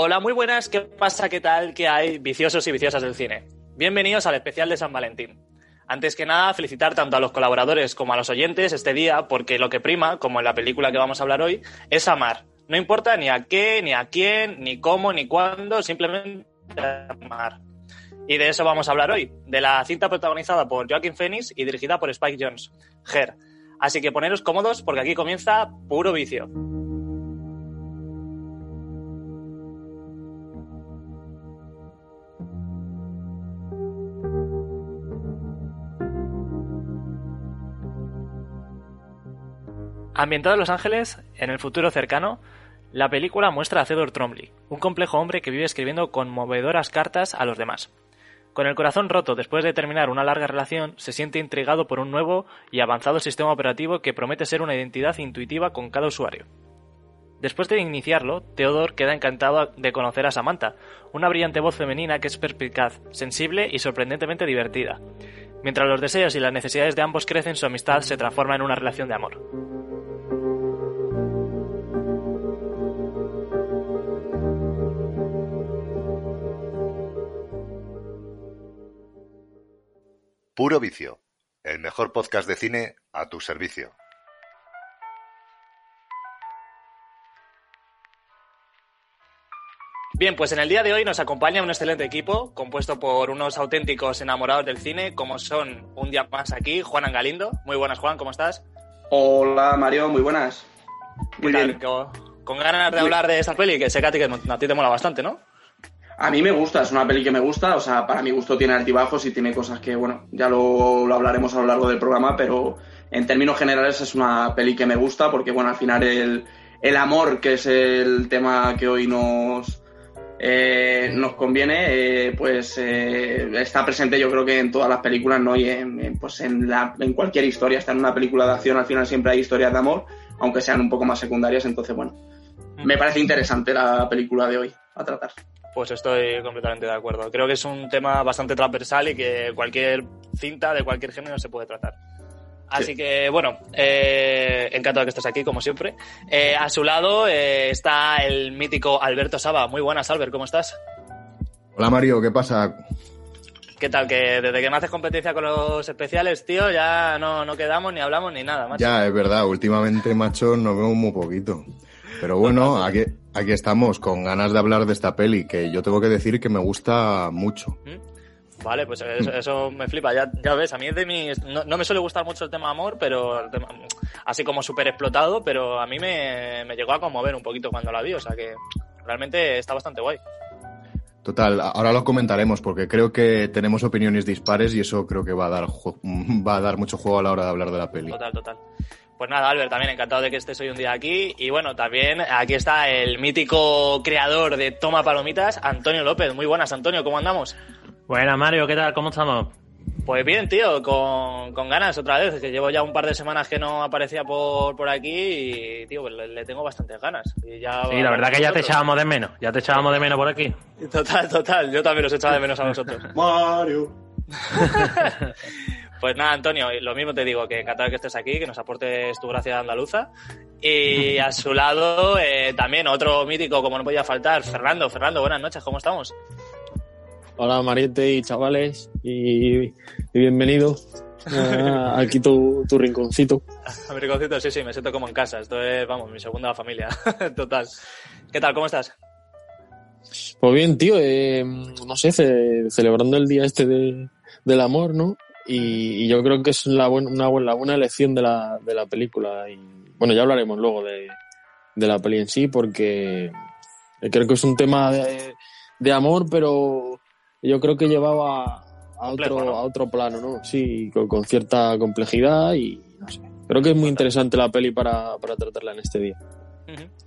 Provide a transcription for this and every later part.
Hola, muy buenas. ¿Qué pasa? ¿Qué tal? ¿Qué hay? Viciosos y viciosas del cine. Bienvenidos al especial de San Valentín. Antes que nada, felicitar tanto a los colaboradores como a los oyentes este día, porque lo que prima, como en la película que vamos a hablar hoy, es amar. No importa ni a qué, ni a quién, ni cómo, ni cuándo, simplemente amar. Y de eso vamos a hablar hoy, de la cinta protagonizada por Joaquin Phoenix y dirigida por Spike Jones, Her. Así que poneros cómodos porque aquí comienza puro vicio. Ambientada en Los Ángeles, en el futuro cercano, la película muestra a Theodore Trombley, un complejo hombre que vive escribiendo conmovedoras cartas a los demás. Con el corazón roto después de terminar una larga relación, se siente intrigado por un nuevo y avanzado sistema operativo que promete ser una identidad intuitiva con cada usuario. Después de iniciarlo, Theodore queda encantado de conocer a Samantha, una brillante voz femenina que es perspicaz, sensible y sorprendentemente divertida. Mientras los deseos y las necesidades de ambos crecen, su amistad se transforma en una relación de amor. Puro Vicio, el mejor podcast de cine a tu servicio. Bien, pues en el día de hoy nos acompaña un excelente equipo compuesto por unos auténticos enamorados del cine, como son un día más aquí, Juan Angalindo. Muy buenas, Juan, ¿cómo estás? Hola, Mario, muy buenas. Muy bien. Con, ganas de hablar de esta peli, que sé que a ti, que a ti te mola bastante, ¿no? A mí me gusta, es una peli que me gusta, o sea, para mi gusto tiene altibajos y tiene cosas que, bueno, ya lo, lo, hablaremos a lo largo del programa, pero en términos generales es una peli que me gusta porque, bueno, al final el, el amor, que es el tema que hoy nos, eh, nos conviene, eh, pues eh, está presente yo creo que en todas las películas, ¿no? Y en, en, pues en, la, en cualquier historia, está en una película de acción, al final siempre hay historias de amor, aunque sean un poco más secundarias, entonces, bueno, me parece interesante la película de hoy a tratar. Pues estoy completamente de acuerdo. Creo que es un tema bastante transversal y que cualquier cinta de cualquier género se puede tratar. Así sí. que, bueno, eh, encantado de que estés aquí, como siempre. Eh, a su lado eh, está el mítico Alberto Saba. Muy buenas, Albert, ¿cómo estás? Hola, Mario, ¿qué pasa? ¿Qué tal? Que desde que me haces competencia con los especiales, tío, ya no, no quedamos ni hablamos ni nada, macho. Ya, es verdad, últimamente, macho, nos vemos muy poquito. Pero bueno, aquí, aquí estamos, con ganas de hablar de esta peli, que yo tengo que decir que me gusta mucho. ¿Mm? Vale, pues eso, eso, me flipa. Ya, ya ves, a mí es de mis. No, no, me suele gustar mucho el tema amor, pero. El tema, así como súper explotado, pero a mí me, me, llegó a conmover un poquito cuando la vi, o sea que realmente está bastante guay. Total, ahora lo comentaremos porque creo que tenemos opiniones dispares y eso creo que va a dar, va a dar mucho juego a la hora de hablar de la peli. Total, total. Pues nada, Albert, también encantado de que estés hoy un día aquí. Y bueno, también aquí está el mítico creador de Toma Palomitas, Antonio López. Muy buenas, Antonio, ¿cómo andamos? Buenas, Mario, ¿qué tal? ¿Cómo estamos? Pues bien, tío, con, con, ganas otra vez, que llevo ya un par de semanas que no aparecía por, por aquí y, tío, pues le, le tengo bastantes ganas. Y ya sí, la verdad que ya te echábamos de menos, ya te echábamos de menos por aquí. Total, total, yo también os echaba de menos a vosotros. Mario. Pues nada, Antonio, lo mismo te digo, que encantado de que estés aquí, que nos aportes tu gracia andaluza. Y a su lado, eh, también otro mítico, como no podía faltar, Fernando. Fernando, buenas noches, ¿cómo estamos? Hola, Mariette y chavales, y, y bienvenido a, aquí tu, tu rinconcito. A mi rinconcito, sí, sí, me siento como en casa. Esto es, vamos, mi segunda familia. Total. ¿Qué tal? ¿Cómo estás? Pues bien, tío, eh, no sé, ce celebrando el día este de, del amor, ¿no? Y, y yo creo que es la, buen- una, buena- la buena elección de la, de la película. Y bueno, ya hablaremos luego de, de la peli en sí, porque creo que es un tema de, de amor, pero yo creo que llevaba a Complejo, otro, ¿no? a otro plano, ¿no? Sí, con, con cierta complejidad y no sé. Creo que es muy interesante la peli para, para tratarla en este día.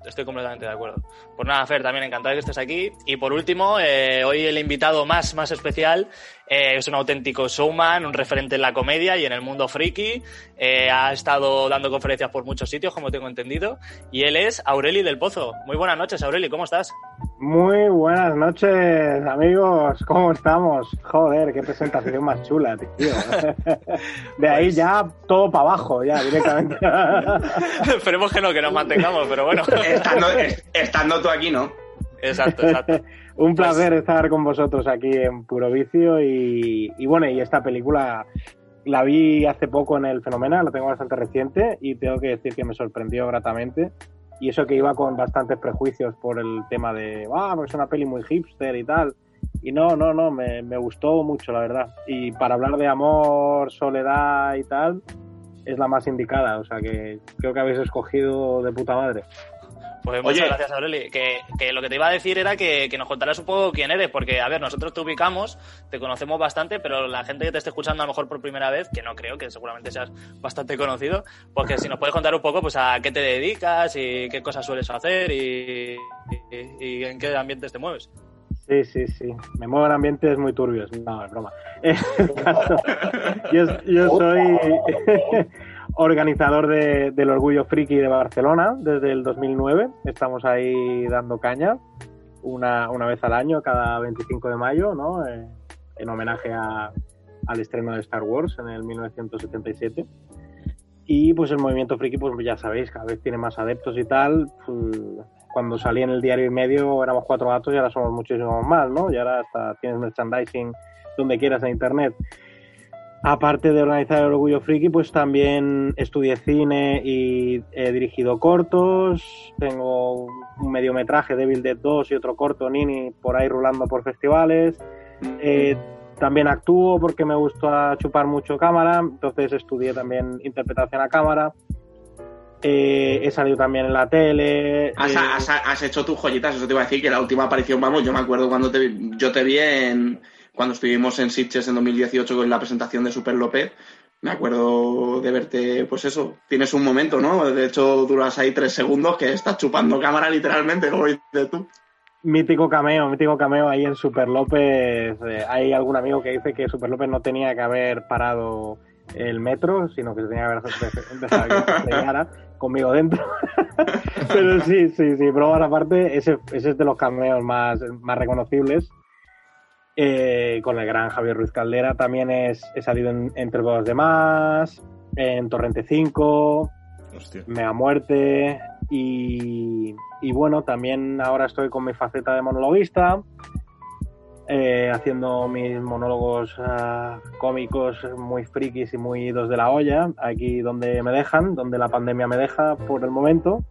Estoy completamente de acuerdo. Pues nada, Fer, también encantado de que estés aquí. Y por último, eh, hoy el invitado más, más especial eh, es un auténtico showman, un referente en la comedia y en el mundo friki. Eh, ha estado dando conferencias por muchos sitios, como tengo entendido. Y él es Aureli del Pozo. Muy buenas noches, Aureli, ¿cómo estás? Muy buenas noches, amigos. ¿Cómo estamos? Joder, qué presentación más chula, tío. De ahí ya todo para abajo, ya directamente. Esperemos que no, que nos mantengamos, pero bueno. Estando, es- estando tú aquí, ¿no? Exacto, exacto. Un placer estar con vosotros aquí en Puro Vicio y, y bueno, y esta película la vi hace poco en el Fenomenal, la tengo bastante reciente y tengo que decir que me sorprendió gratamente. Y eso que iba con bastantes prejuicios por el tema de, ah, pues es una peli muy hipster y tal. Y no, no, no, me, me gustó mucho, la verdad. Y para hablar de amor, soledad y tal, es la más indicada. O sea que creo que habéis escogido de puta madre. Pues muchas Oye. gracias, Aureli. Que, que lo que te iba a decir era que, que nos contaras un poco quién eres, porque, a ver, nosotros te ubicamos, te conocemos bastante, pero la gente que te esté escuchando a lo mejor por primera vez, que no creo, que seguramente seas bastante conocido, pues que si nos puedes contar un poco pues a qué te dedicas y qué cosas sueles hacer y, y- y en qué ambientes te mueves. Sí, sí, sí. Me muevo en ambientes muy turbios. No, es broma. El caso- yo, yo soy organizador de- del Orgullo Friki de Barcelona desde el 2009. Estamos ahí dando caña una, una vez al año, cada 25 de mayo, ¿no? Eh, en homenaje al estreno de Star Wars en el 1977. Y pues el movimiento friki, pues ya sabéis, cada vez tiene más adeptos y tal. Pues, Cuando salí en el diario y medio éramos cuatro gatos y ahora somos muchísimos más, ¿no? Y ahora hasta tienes merchandising donde quieras en internet. Aparte de organizar el Orgullo Friki, pues también estudié cine y he dirigido cortos. Tengo un mediometraje, Devil Dead 2 y otro corto, Nini, por ahí rulando por festivales. Eh, también actúo porque me gusta chupar mucho cámara, entonces estudié también interpretación a cámara. Eh, he salido también en la tele. Has, eh, has- has hecho tus joyitas, eso te iba a decir que la última aparición, vamos, yo me acuerdo cuando te vi- yo te vi en cuando estuvimos en Sitges en 2018 con la presentación de Super López. Me acuerdo de verte, pues eso, tienes un momento, ¿no? De hecho, duras ahí tres segundos que estás chupando cámara literalmente, como dices tú. Mítico cameo, mítico cameo ahí en Super López. Eh, hay algún amigo que dice que Super López no tenía que haber parado el metro, sino que se tenía que haber dejado que se conmigo dentro. Pero sí, sí, sí, bromas aparte, ese, ese es de los cameos más, más reconocibles. Eh, con el gran Javier Ruiz Caldera también es, he salido en Entre Bodas de Más, en Torrente 5, Hostia. Mega Muerte y, y bueno, también ahora estoy con mi faceta de monologuista, eh, haciendo mis monólogos ah, cómicos muy frikis y muy idos de la olla, aquí donde me dejan, donde la pandemia me deja por el momento.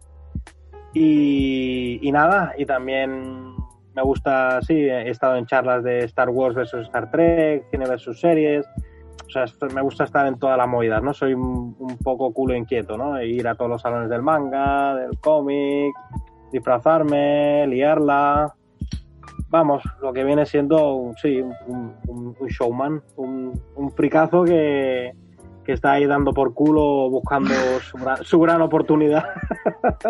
Y, y nada, y también me gusta, sí, he estado en charlas de Star Wars versus Star Trek, cine versus series. O sea, esto- me gusta estar en todas las movidas, ¿no? Soy un, un poco culo inquieto, ¿no? E ir a todos los salones del manga, del cómic, disfrazarme, liarla. Vamos, lo que viene siendo, un- sí, un, un- un showman, un, un fricazo que, que está ahí dando por culo buscando su, gran- su gran oportunidad.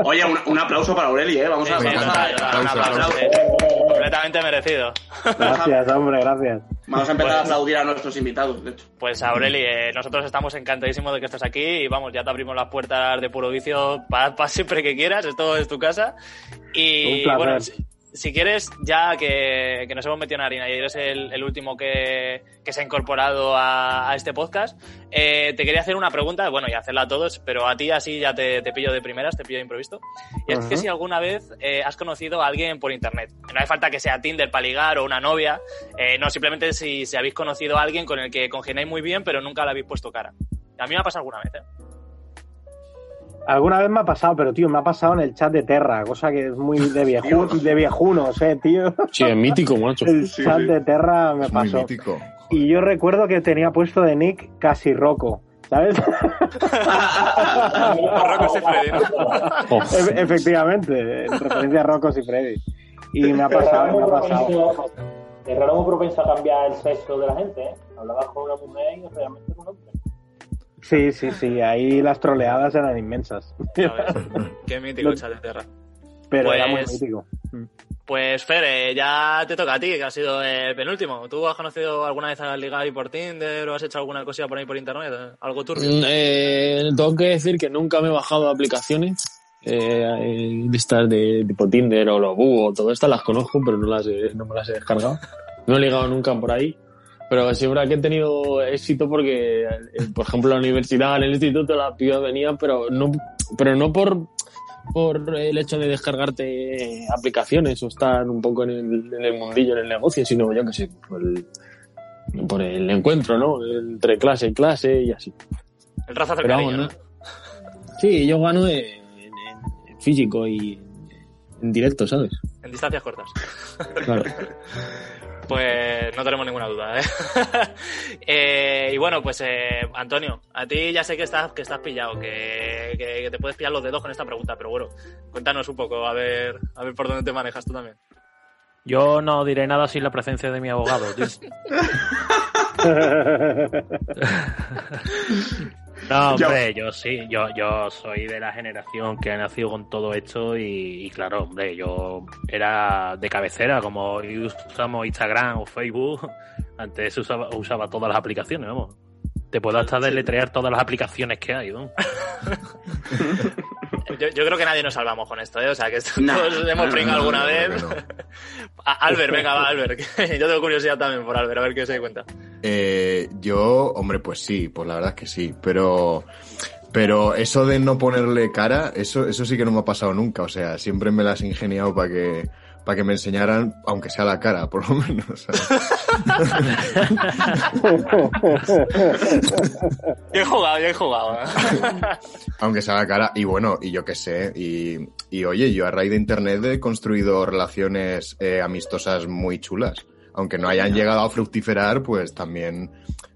Oye, un, un aplauso para Aureli, ¿eh? Vamos a, Sí, vamos a- total, un aplauso, completamente merecido. Gracias, hombre, gracias. vamos a empezar Pues- a aplaudir a nuestros invitados, de hecho. Pues Aureli, eh, nosotros estamos encantadísimos de que estés aquí y vamos, ya te abrimos las puertas de puro vicio para, siempre que quieras, esto es tu casa. Y Un placer. bueno, si, quieres, ya que, que nos hemos metido en harina y eres el, el último que, que se ha incorporado a, a este podcast, eh, te quería hacer una pregunta, bueno, y hacerla a todos, pero a ti así ya te, te pillo de primeras, te pillo de improviso. Y es que si alguna vez eh, has conocido a alguien por internet, no hace falta que sea Tinder para ligar o una novia, eh, no, simplemente si, si habéis conocido a alguien con el que congeniáis muy bien, pero nunca le habéis puesto cara. A mí me ha pasado alguna vez, ¿eh? Alguna vez me ha pasado, pero tío, me ha pasado en el chat de Terra, cosa que es muy de, vieju- de viejunos, eh, tío. Sí, es mítico, macho. El Sí, chat sí. de Terra me Es muy pasó. mítico. y yo recuerdo que tenía puesto de nick casi Rocco, ¿sabes? Rocco y Freddy, ¿no? Efe- Efectivamente, en referencia a Rocco y Freddy. Y me ha pasado, me ha pasado. Es raro muy propenso a cambiar el sexo de la gente, ¿eh? Hablabas con una mujer y realmente un hombre. Sí, sí, sí, ahí las troleadas eran inmensas. Qué mítico el chat de tierra. Pero era muy Pues- mítico. Pues Fer, eh, ya te toca a ti, que has sido el penúltimo. ¿Tú has conocido alguna vez a Ligari por Tinder o has hecho alguna cosilla por ahí por internet? eh? ¿Algo turbio? Mm, eh, tengo que decir que nunca me he bajado aplicaciones eh, eh, de estas de tipo Tinder o Lobu o todo estas las conozco, pero no las he- no me las he descargado. No he ligado nunca por ahí. Pero verdad que he tenido éxito porque, eh, por ejemplo, la universidad, en el instituto, las pibas venían, pero no, pero no por, por el hecho de descargarte aplicaciones o estar un poco en el, en el mundillo, en el negocio, sino yo que sé, por el, por el encuentro, ¿no? Entre clase y clase y así. El raza Pero cariño, ¿no? Sí, yo gano en, en- en físico y en directo, ¿sabes? En distancias cortas. Claro. Pues no tenemos ninguna duda, ¿eh? Eh, y bueno, pues eh, Antonio, a ti ya sé que estás, que estás pillado, que, que- que te puedes pillar los dedos con esta pregunta, pero bueno, cuéntanos un poco, a ver, a ver por dónde te manejas tú también. Yo no diré nada sin la presencia de mi abogado. tío. No, hombre, yo sí, yo, yo soy de la generación que ha nacido con todo esto y, y claro, hombre, yo era de cabecera, como hoy usamos Instagram o Facebook, antes usaba, usaba todas las aplicaciones, vamos. Te puedo hasta deletrear todas las aplicaciones que hay, ¿no? Yo, yo creo que nadie nos salvamos con esto, ¿eh? O sea, que esto No, todos hemos no, pringado no, alguna no, vez. Albert, venga, va, Albert. yo tengo curiosidad también por Albert, a ver qué se da cuenta. Eh, yo, hombre, pues sí, pues la verdad es que sí, pero, pero eso de no ponerle cara, eso, eso sí que no me ha pasado nunca, o sea, siempre me las he ingeniado para que, para que me enseñaran, aunque sea la cara, por lo menos. ¿sabes? Bien jugado, bien jugado. ¿eh? aunque sea la cara, y bueno, y yo qué sé, y, y oye, yo a raíz de internet he construido relaciones eh, amistosas muy chulas. Aunque no hayan llegado a fructiferar, pues también,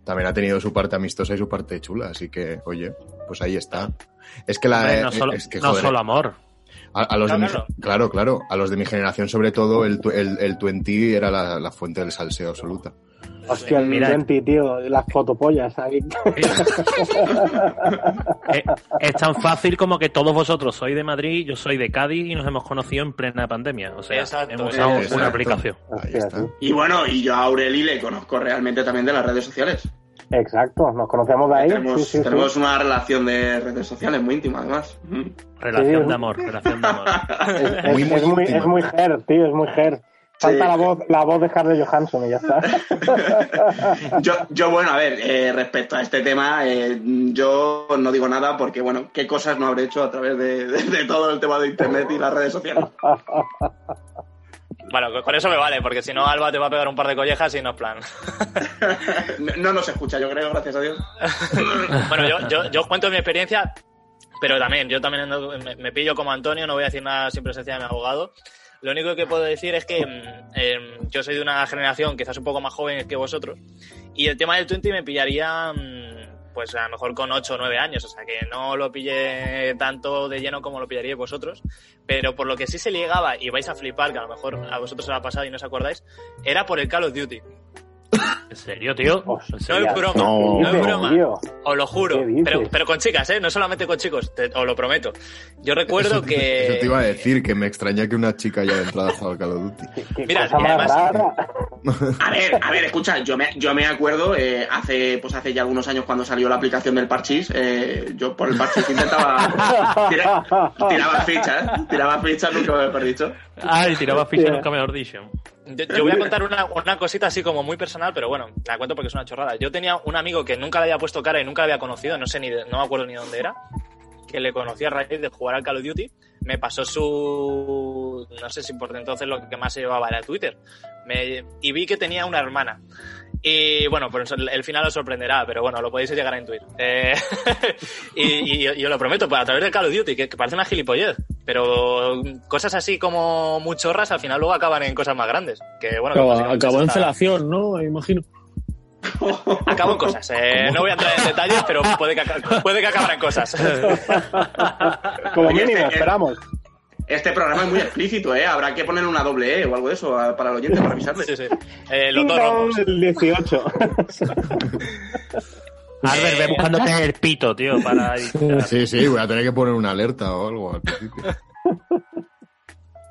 también ha tenido su parte amistosa y su parte chula. Así que, oye, pues ahí está. Es que la. Hombre, no solo, es que, no solo amor. A, a los No, de mi, claro. claro, claro. A los de mi generación, sobre todo, el, el, el 20 era la, la fuente del salseo absoluta. Hostia, el Mira. 20, tío, las fotopollas ahí. Eh, es tan fácil como que todos vosotros sois de Madrid, yo soy de Cádiz y nos hemos conocido en plena pandemia. O sea, Exacto, hemos usado Exacto. una aplicación. Y bueno, y yo a Aureli le conozco realmente también de las redes sociales. Exacto, nos conocemos de ahí. tenemos sí, sí, sí. tenemos una relación de redes sociales muy íntima, además. Relación Sí. de amor, relación de amor. Es, Muy, es- muy es muy, es muy her, tío, es muy her. Falta Sí. la voz, la voz de Scarlett Johansson y ya está. Yo, yo, bueno, a ver, eh, respecto a este tema, eh, yo no digo nada porque, bueno, qué cosas no habré hecho a través de, de- de todo el tema de Internet y las redes sociales. Bueno, con- eso me vale, porque si no, Alba te va a pegar un par de collejas y no es plan. No, no nos escucha, yo creo, gracias a Dios. bueno, yo, yo, yo os cuento mi experiencia, pero también, yo también me, me pillo como Antonio, no voy a decir nada sin presencia de mi abogado. Lo único que puedo decir es que mm, em, yo soy de una generación quizás un poco más joven que vosotros, y el tema del 20 me pillaría, mm, pues a lo mejor con 8 o 9 años, o sea que no lo pillé tanto de lleno como lo pillaríais vosotros, pero por lo que sí se llegaba, y vais a flipar, que a lo mejor a vosotros lo ha pasado y no os acordáis, era por el Call of Duty. ¿En serio, tío? ¿En No es broma, No. no, es ¿Qué broma. tío? Os lo juro, pero, pero con chicas, ¿eh? No solamente con chicos, te- os lo prometo. Yo recuerdo Eso que... te iba a decir, que me extraña que una chica haya entrado a jugar al Call of Duty. Mira, además-. A ver, a ver, escucha, yo me, yo me acuerdo eh, hace pues hace ya algunos años cuando salió la aplicación del Parchís, eh, yo por el Parchís intentaba tira- tiraba fichas, ¿eh? tiraba fichas, nunca mejor dicho. Ay, tiraba ficha, Hostia. nunca mejor dicho. Yo, yo voy a contar una, una cosita así como muy personal, pero bueno, la cuento porque es una chorrada. Yo tenía un amigo que nunca le había puesto cara y nunca le había conocido, no sé ni, de- no me acuerdo ni dónde era, que le conocí a raíz de jugar al Call of Duty. Me pasó su... no sé si por entonces lo que más se llevaba era Twitter. Me- y vi que tenía una hermana. Y bueno, pues el, final os sorprenderá, pero bueno, lo podéis llegar a intuir. Eh, y, y, y os lo prometo, pues a través del Call of Duty, que, que parece una gilipollez, pero cosas así como muy chorras al final luego acaban en cosas más grandes. Que bueno, que Acabó, en felación, ¿no? Imagino. Acabo en cosas. Eh, no voy a entrar en detalles, pero puede que, puede que acabara en cosas. Como Oye, mínimo, este- esperamos. Este programa es muy explícito, ¿eh? Habrá que ponerle una doble E o algo de eso para el oyente, para avisarle. Sí, sí. Eh, los dos rombos. El 18. Albert, ve buscándote el pito, tío, para... Sí, sí, voy a tener que poner una alerta o algo al principio.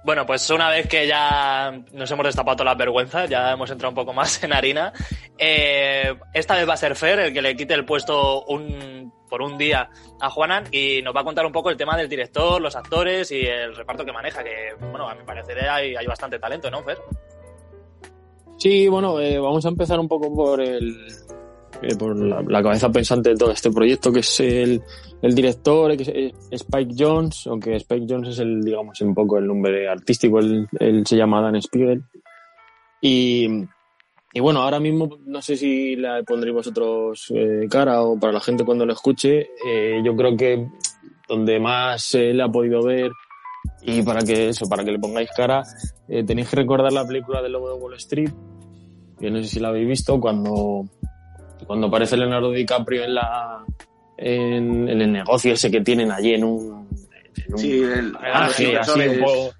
Bueno, pues una vez que ya nos hemos destapado todas las vergüenzas, ya hemos entrado un poco más en harina, eh, esta vez va a ser Fer el que le quite el puesto un, por un día a Juanan y nos va a contar un poco el tema del director, los actores y el reparto que maneja, que, bueno, a mi parecer hay, hay bastante talento, ¿no, Fer? Sí, bueno, eh, vamos a empezar un poco por el eh, por la, la cabeza pensante de todo este proyecto, que es el, el director, es eh, Spike Jones, aunque Spike Jones es el, digamos, un poco el nombre artístico, él, se llama Dan Spiegel. Y, y bueno, ahora mismo no sé si le pondréis vosotros eh, cara o para la gente cuando lo escuche, eh, yo creo que donde más se ha podido ver y para que eso, para que le pongáis cara, eh, tenéis que recordar la película del Lobo de Wall Street, que no sé si la habéis visto, cuando, cuando aparece Leonardo DiCaprio en la en, en el negocio ese que tienen allí en un, en un Sí, el- garaje, los así un poco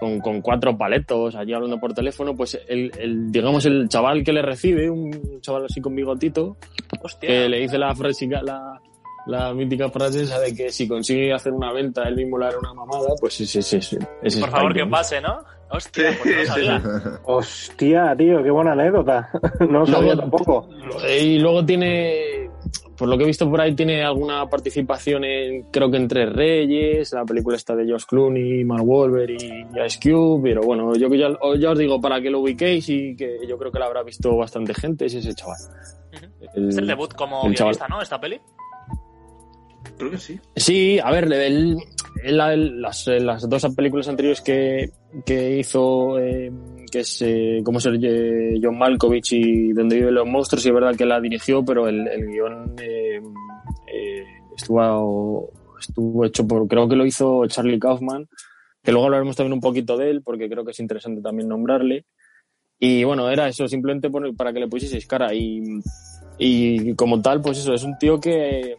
con, con cuatro paletos allí hablando por teléfono, pues el, el digamos el chaval que le recibe, un chaval así con bigotito, Hostia. que le dice la frase la, la mítica frase esa de que si consigue hacer una venta él mismo le hará una mamada, pues ese ese ese ese Por favor, que pase, ¿no? Hostia, pues no lo sabía. Hostia, tío, qué buena anécdota. No lo sabía tampoco. Y luego tiene, por lo que he visto por ahí, tiene alguna participación en, creo que en Tres Reyes, la película está de Josh Clooney, Mark Wahlberg y Ice Cube, pero bueno, yo que ya, ya os digo, para que lo ubiquéis y que yo creo que la habrá visto bastante gente, es ese chaval. El- Es el debut como el chaval. guionista, ¿no? Esta peli. Creo que sí. Sí, a ver, él- él- las, las dos películas anteriores que, que hizo, eh, que es eh, como ser eh, John Malkovich y Donde viven los monstruos, y es verdad que la dirigió, pero el, el guion eh, eh, estuvo, estuvo hecho por, creo que lo hizo Charlie Kaufman, que luego hablaremos también un poquito de él, porque creo que es interesante también nombrarle. Y bueno, era eso, simplemente por- para que le pusieseis cara. Y, y como tal, pues eso, es un tío que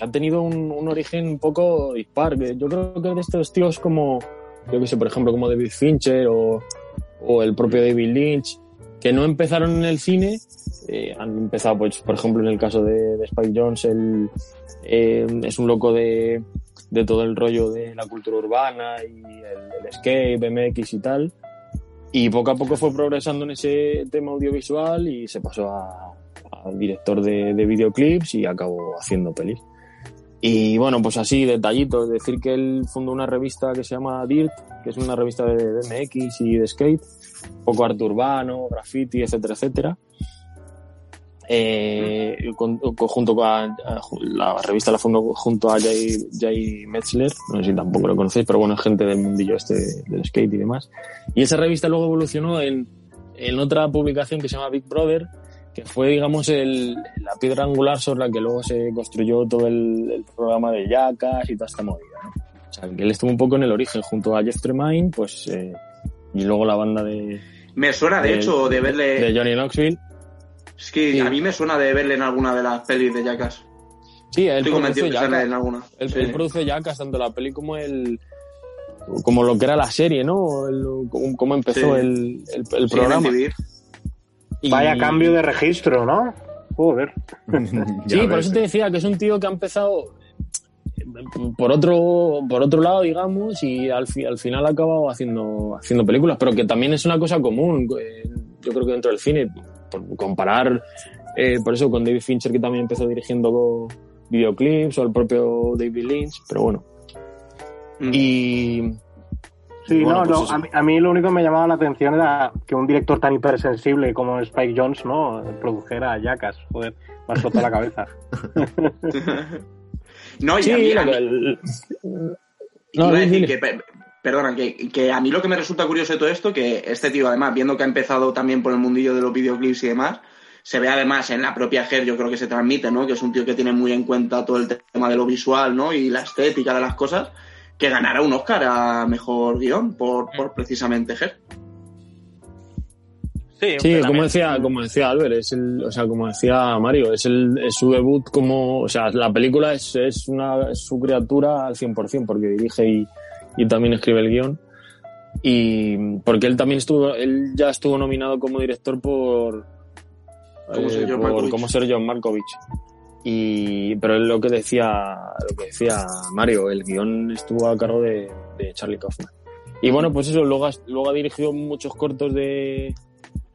ha tenido un, un origen un poco dispar. Yo creo que de estos tíos como, yo que sé, por ejemplo, como David Fincher o, o el propio David Lynch, que no empezaron en el cine, eh, han empezado, pues, por ejemplo, en el caso de, de Spike Jones, él eh, es un loco de, de todo el rollo de la cultura urbana y el, el skate, BMX y tal. Y poco a poco fue progresando en ese tema audiovisual y se pasó a, a director de, de videoclips y acabó haciendo pelis. Y bueno, pues así, detallitos, decir que él fundó una revista que se llama Dirt, que es una revista de BMX y de skate, un poco arte urbano, graffiti, etcétera, etcétera. Eh, con- con- junto con a- a- la revista la fundó junto a Jay, Jay Metzler, no sé si tampoco lo conocéis, pero bueno, es gente del mundillo este del skate y demás. Y esa revista luego evolucionó en, en otra publicación que se llama Big Brother, que fue, digamos, el, la piedra angular sobre la que luego se construyó todo el, el programa de Jackass y toda esta movida. ¿no? O sea, que él estuvo un poco en el origen, junto a Jeff Tremaine, pues, eh, y luego la banda de, Me suena, de de- hecho, de verle. de Johnny Knoxville. Es que Sí. a mí me suena de verle en alguna de las pelis de Jackass. Sí, él Estoy produce Jackass. en alguna. Él, Sí. él produce Jackass, tanto la peli como el como lo que era la serie, ¿no? El- cómo- cómo empezó Sí. el, el, el Sí, programa. Y- Vaya cambio de registro, ¿no? Joder. Sí, por eso te decía que es un tío que ha empezado eh, por otro, por otro lado, digamos, y al, fi- al final ha acabado haciendo, haciendo películas, pero que también es una cosa común, eh, yo creo que dentro del cine, por comparar, eh, por eso con David Fincher, que también empezó dirigiendo videoclips, o el propio David Lynch, pero bueno. Mm. Y... Sí, bueno, no, pues no, a, mí, a mí lo único que me llamaba la atención era que un director tan hipersensible como Spike Jones, ¿no? Produjera a Jackass. Joder, me ha explotado la cabeza. No, y Sí, a mí, a lo mí- que el- Iba No, a decir que, per- perdona, que, que a mí lo que me resulta curioso de todo esto, que este tío, además, viendo que ha empezado también por el mundillo de los videoclips y demás, se ve además en la propia Ger, yo creo que se transmite, ¿no? Que es un tío que tiene muy en cuenta todo el tema de lo visual, ¿no? Y la estética de las cosas, que ganará un Oscar a mejor guion por, por precisamente Ger. Sí, como decía, como decía Albert, es el, o sea, como decía Mario, es el, es su debut como, o sea, la película es, es una, es su criatura al 100%, porque dirige y, y también escribe el guion. Y porque él también estuvo, él ya estuvo nominado como director por, Como eh, ser John por como ser John Malkovich. Y, pero es lo que decía, lo que decía Mario, el guion estuvo a cargo de, de Charlie Kaufman. Y bueno, pues eso, luego, luego ha dirigido muchos cortos de,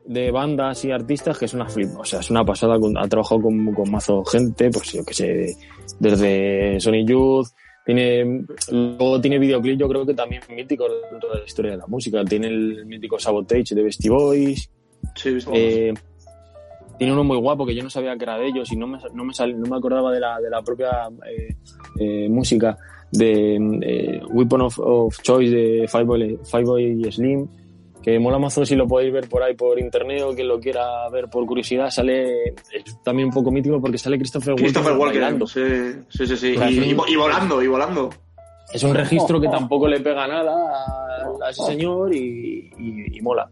de bandas y artistas que es una flip, o sea, es una pasada, ha trabajado con, con mazo gente, pues yo que sé, desde Sony Youth, tiene, luego tiene videoclip yo creo que también mítico dentro de la historia de la música, tiene el mítico Sabotage de Beastie Boys, Sí, eh, tiene uno muy guapo que yo no sabía que era de ellos y no me, no me, sal- no me acordaba de la, de la propia eh, eh, música de eh, Weapon of, of Choice de Fireboy, Fireboy Slim que mola mazo si lo podéis ver por ahí por internet o quien lo quiera ver por curiosidad sale es también un poco mítico porque sale Christopher, Christopher Walken Walker, bailando. sí, sí, sí. sí. Y, volando, y volando. es un registro que tampoco le pega nada a, a ese señor y- y mola.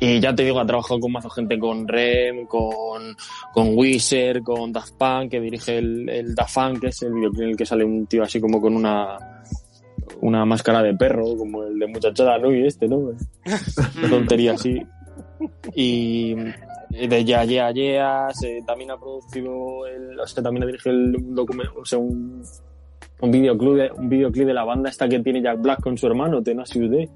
Y ya te digo, ha trabajado con mazo gente, con Rem, con, con Wizard, con Daft Punk, que dirige el, el Daft Punk, que es el videoclip en el que sale un tío así como con una, una máscara de perro, como el de Muchachada Nui este, ¿no? Una tontería así. Y de Ya Ya Ya, se- también ha producido, el, o sea, también ha dirigido el documento, o sea, un, un videoclip de, un videoclip de la banda esta que tiene Jack Black con su hermano, Tenacious D.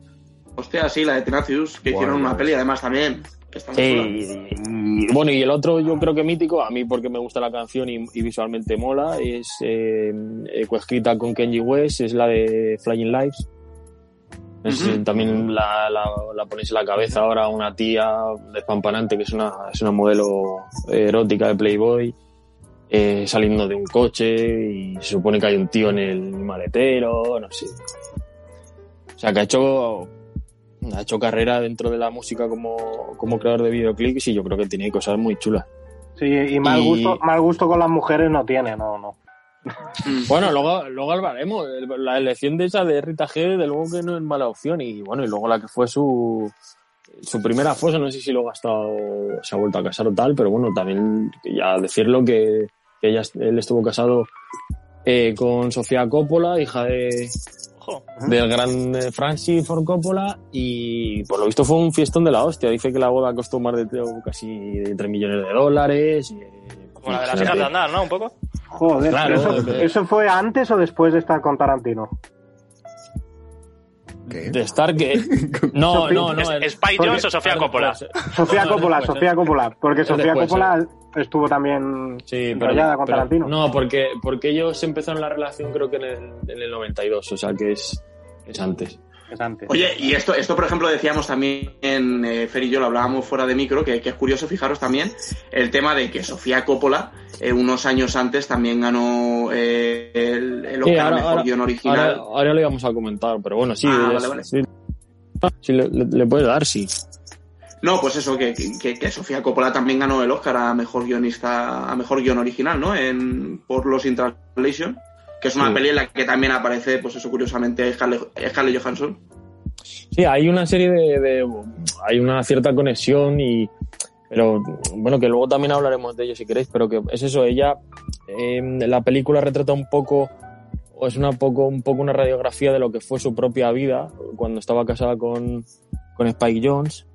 Hostia, sí, la de Tenacious, que hicieron Bueno. una peli además también. que está muy Sí, chula. y, y- bueno, y el otro yo creo que mítico, a mí porque me gusta la canción y, y visualmente mola, es eh, eh, coescrita con Kenji West, es la de Flying Lives. Es, también la, la, la ponéis en la cabeza ahora una tía despampanante que es una, es una modelo erótica de Playboy, eh, saliendo de un coche y se supone que hay un tío en el maletero, no sé. O sea, que ha hecho ha hecho carrera dentro de la música como, como creador de videoclips y yo creo que tiene cosas muy chulas. Sí, y mal, Y- Gusto, mal gusto con las mujeres no tiene, no, no. Bueno, luego, luego hablaremos. La elección de esa de Rita G, de luego que no es mala opción. Y bueno, y luego la que fue su, su primera fosa, no sé si luego ha estado, se ha vuelto a casar o tal, pero bueno, también ya decirlo que, que ella, él estuvo casado eh, con Sofía Coppola, hija de, Ojo. del gran eh, Francis Ford Coppola y por lo visto fue un fiestón de la hostia. Dice que la boda costó más de casi de 3 millones de dólares. y, eh, Como la de las hijas de andar, ¿no? Un poco. Joder, Claro, ¿eso, de- ¿eso fue antes o después de estar con Tarantino? ¿Qué? De estar que... No, no, no. ¿Es- porque- Jones o Sofía Coppola? Sofía Coppola, Sofía ¿eh? Coppola, porque Sofía Coppola estuvo también Sí, pero, con pero- Tarantino. No, porque, porque ellos empezaron la relación creo que en el, en el 92, o sea que es, es antes. Es antes. Oye, y esto, esto por ejemplo, decíamos también, en eh, Fer y yo lo hablábamos fuera de micro, que, que es curioso fijaros también el tema de que Sofía Coppola, eh, unos años antes, también ganó eh, el, el Sí, Oscar a ahora- Mejor ahora- Guión Original. Ahora, ahora lo íbamos a comentar, pero bueno, sí, Ah, es- vale, vale. sí, sí, le, le- le puede dar, sí. No, pues eso, que, que, que Sofía Coppola también ganó el Oscar a Mejor Guionista, a Mejor Guión Original, ¿no? En, por Los in Translation, que es una Sí. peli en la que también aparece, pues eso, curiosamente, Scarlett, Scarlett Johansson. Sí, hay una serie de, de- hay una cierta conexión y pero bueno que luego también hablaremos de ello si queréis, pero que es eso, ella eh, la película retrata un poco o es una poco un poco una radiografía de lo que fue su propia vida cuando estaba casada con, con Spike Jones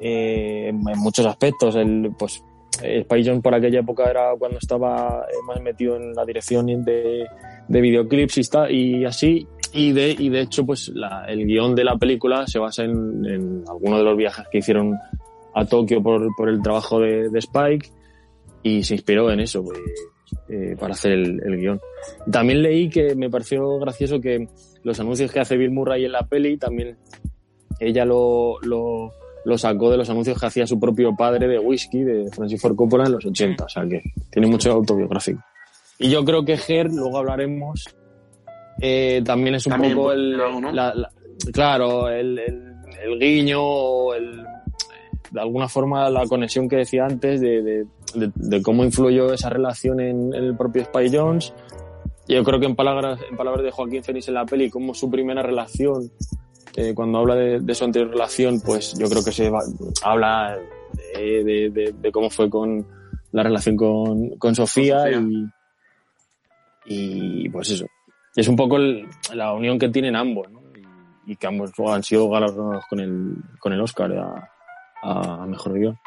eh, en muchos aspectos, el pues eh, Spike Jones por aquella época era cuando estaba eh, más metido en la dirección de, de videoclips y, está, y así. Y de, y de hecho, pues el guion de la película se basa en, en algunos de los viajes que hicieron a Tokio por, por el trabajo de, Spike y se inspiró en eso pues, eh, para hacer el, el guion. También leí que me pareció gracioso que los anuncios que hace Bill Murray en la peli también ella lo, lo sacó de los anuncios que hacía su propio padre de whisky, de Francis Ford Coppola en los 80, o sea que tiene mucho autobiográfico. Y yo creo que Ger, luego hablaremos, eh, también es un También, poco el, algo, ¿no? la- la- claro, el, el, el guiño, el, de alguna forma la conexión que decía antes de, de, de- de cómo influyó esa relación en, en el propio Spy Jones. Yo creo que en palabras, en palabras de Joaquín Phoenix en la peli, como su primera relación eh, cuando habla de, de su anterior relación, pues yo creo que se va- habla de, de- de- de cómo fue con la relación con, con Sofía, Sofía. Y, y pues eso. Es un poco el- la unión que tienen ambos, ¿no? Y, y que ambos han sido galardonados con el, con el Oscar a, a Mejor Guión.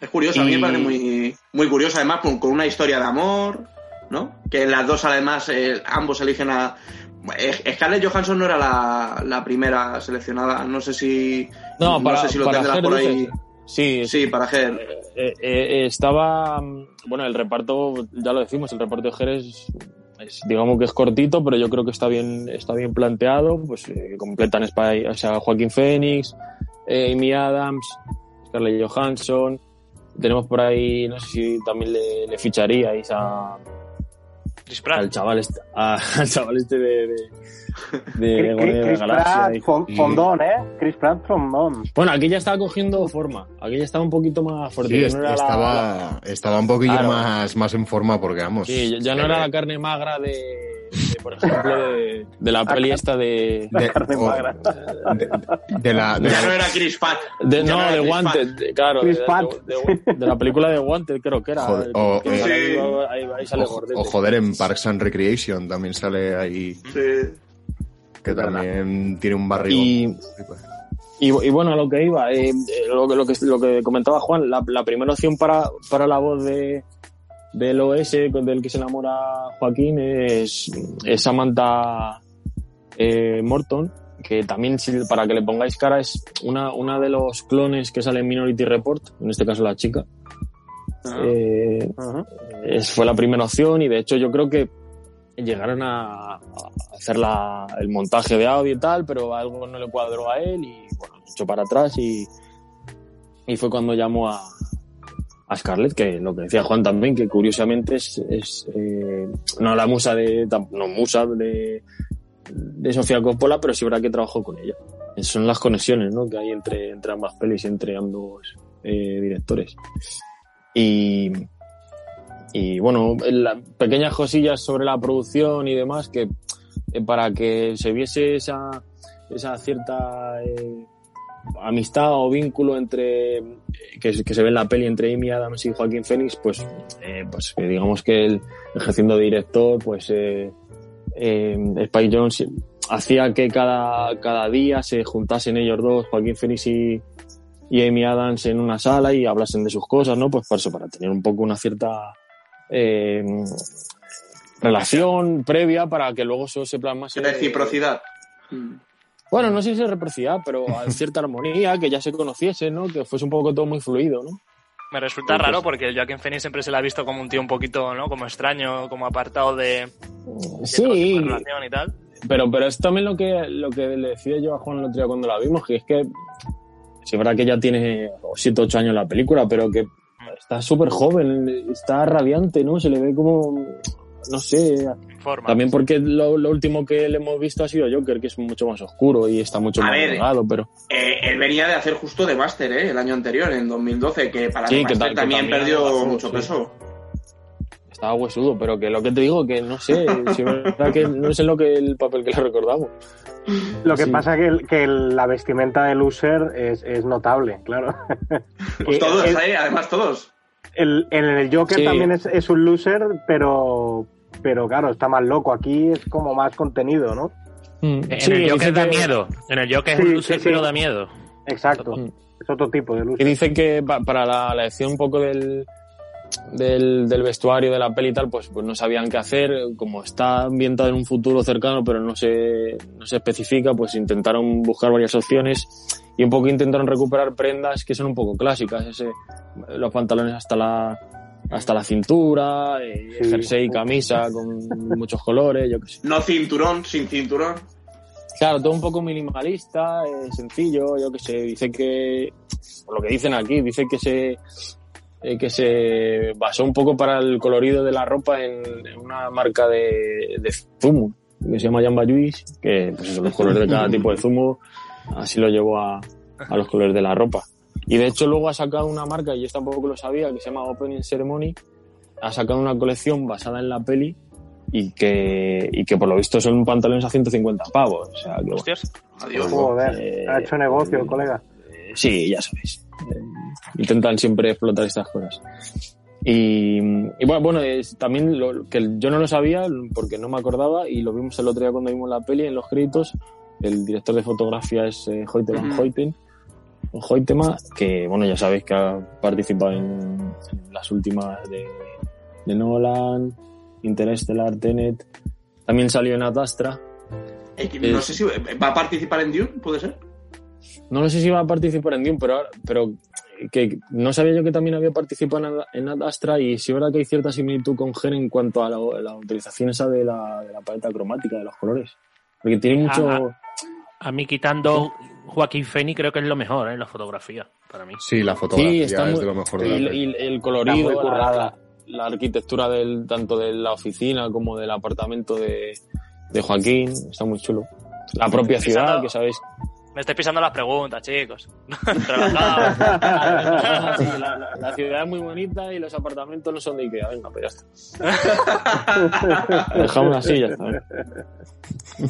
Es curioso, a mí me parece muy, muy curioso, además, con, con una historia de amor, ¿no? Que las dos, además, eh, ambos eligen a. eh, Scarlett Johansson no era la, la primera seleccionada, no sé si. No, para, sé si lo tendrás por ahí. Sí, Sí, para Ger. Eh, eh, estaba. mm, Bueno, el reparto, ya lo decimos, el reparto de Jerez es, digamos que es cortito, pero yo creo que está bien, está bien planteado. Pues eh, completan Spy, o sea, Joaquín Phoenix, Amy Adams, Scarlett Johansson. Tenemos por ahí, no sé si también le, le ficharíais a, Chris Pratt. al chaval este, a- al chaval este de, de, de Chris, Guardianes de la Chris Galaxia. Pratt, y- fondón, ¿eh? Chris Pratt fondón. Bueno, aquí ya estaba cogiendo forma. Aquí ya estaba un poquito más fuerte. Sí, ya est- no era la- estaba, la- estaba un poquillo Claro. más, más en forma porque, vamos... Sí, ya- no era la carne magra de, por ejemplo, de, de la peli esta de... de, o- de- de la, de Ya la- no era Chris Pratt. no, de Chris Wanted, claro, Chris de, Pratt. de- de la película de Wanted creo que era. Joder, o- que eh, sale Sí. ahí, ahí- sale o, o joder, en Parks and Recreation también sale ahí, Sí. que verdad. también tiene un barrigón. Y, y, y bueno, a lo que iba, eh, eh, lo, que- lo, que, lo que comentaba Juan, la, la primera opción para, para la voz de del OS del que se enamora Joaquín es, es Samantha eh, Morton, que también para que le pongáis cara es una, una de los clones que sale en Minority Report, en este caso la chica. Ah. Eh, es- fue la primera opción y de hecho yo creo que llegaron a, a hacer la- el montaje de audio y tal, pero algo no le cuadró a él y bueno, echó para atrás y, y fue cuando llamó a, a Scarlett, que lo que decía Juan también, que curiosamente es, es, eh, no la musa de, no musa de, de Sofía Coppola, pero sí verdad que trabajó con ella. Son las conexiones ¿no? que hay entre, entre ambas pelis entre ambos eh, directores. Y, y bueno, las pequeñas cosillas sobre la producción y demás que eh, para que se viese esa, esa cierta eh, amistad o vínculo entre eh, que, que se ve en la peli entre Amy Adams y Joaquín Phoenix, pues, eh, pues que digamos que él ejerciendo de director, pues eh, eh, Spike Jones hacía que cada, cada día se juntasen ellos dos, Joaquín Phoenix y, y Amy Adams en una sala y hablasen de sus cosas, ¿no? Pues para eso, para tener un poco una cierta eh, relación previa para que luego eso se plasmase. Reciprocidad. Mm. Bueno, no sé si es reciprocidad, pero a cierta armonía, que ya se conociese, ¿no? Que fuese un poco todo muy fluido, ¿no? Me resulta Pues- raro porque el Joaquin Phoenix siempre se le ha visto como un tío un poquito, ¿no? Como extraño, como apartado de, de Sí, de relación y tal. pero, pero es también lo que, lo que le decía yo a Juan el otro día cuando la vimos, que es que sí es verdad que ya tiene 7 8 años la película, pero que está súper joven, está radiante, ¿no? Se le ve como, no sé, Forma. también porque lo, lo último que le hemos visto ha sido Joker, que es mucho más oscuro y está mucho A más delgado, pero... Eh, él venía de hacer justo de Master, ¿eh? El año anterior, en 2012, que para Sí, que tal- que también, perdió mucho sí. peso. Estaba huesudo, pero que lo que te digo, que no sé, si verdad que no es en lo que el papel que le recordamos. Lo que Sí. pasa que, el- que el- la vestimenta de Loser es, es notable, claro. Pues todos, el, ¿eh? Además, todos. el- el Joker Sí. también es, es un loser, pero, pero claro, está más loco. Aquí es como más contenido, ¿no? En Sí, el Joker da que- miedo. En el Joker Sí, es un sí, pero da miedo. Exacto. Mm. Es otro tipo de Y loser. dice que pa- para la, la elección un poco del, del, del vestuario de la peli y tal, pues, pues no sabían qué hacer. Como está ambientado en un futuro cercano, pero no se, no se especifica, pues intentaron buscar varias opciones y un poco intentaron recuperar prendas que son un poco clásicas. Ese, los pantalones hasta la, hasta la cintura, eh, Sí. jersey y camisa con muchos colores, yo qué sé. No cinturón, sin cinturón. Claro, todo un poco minimalista, eh, sencillo, yo que sé. Dice que, por lo que dicen aquí, dice que se eh, que se basó un poco para el colorido de la ropa en, en una marca de, de zumo que se llama Jamba Juice, que pues eso, los colores de cada tipo de zumo, así lo llevó a, a los colores de la ropa. Y de hecho luego ha sacado una marca, y yo tampoco lo sabía, que se llama Opening Ceremony, ha sacado una colección basada en la peli y que, y que por lo visto son pantalones a 150 pavos. O sea, que, Hostias. Adiós. Joder, Eh, ha hecho negocio el colega. eh, sí, ya sabéis. Eh, intentan siempre explotar estas cosas. Y, y bueno, bueno es, también lo, que yo no lo sabía porque no me acordaba y lo vimos el otro día cuando vimos la peli en los créditos. El director de fotografía es eh, Hoyte van Ujú. Hoyten, o Hoytema, que bueno, ya sabéis que ha participado en, en las últimas de, de Nolan, Interstellar, Tenet. También salió en Adastra. Eh, no sé si va a participar en Dune, ¿puede ser? No lo sé si va a participar en Dune, pero, ahora- pero que no sabía yo que también había participado en, Ad- en Ad Astra y sí es verdad que hay cierta similitud con Gen en cuanto a la, la utilización esa de la, de la paleta cromática, de los colores. Porque tiene mucho... A mí quitando Joaquín Phoenix creo que es lo mejor en la fotografía, para mí. Sí, la fotografía sí, está es muy... de lo mejor de la y, y el colorido, la, currada. la- la arquitectura del tanto de la oficina como del apartamento de, de Joaquín, está muy chulo. La propia ciudad, que sabéis Me estoy pisando las preguntas, chicos. Sí, la, la- la ciudad es muy bonita y los apartamentos no son de Ikea. Venga, pues ya está. Dejamos así, ya está.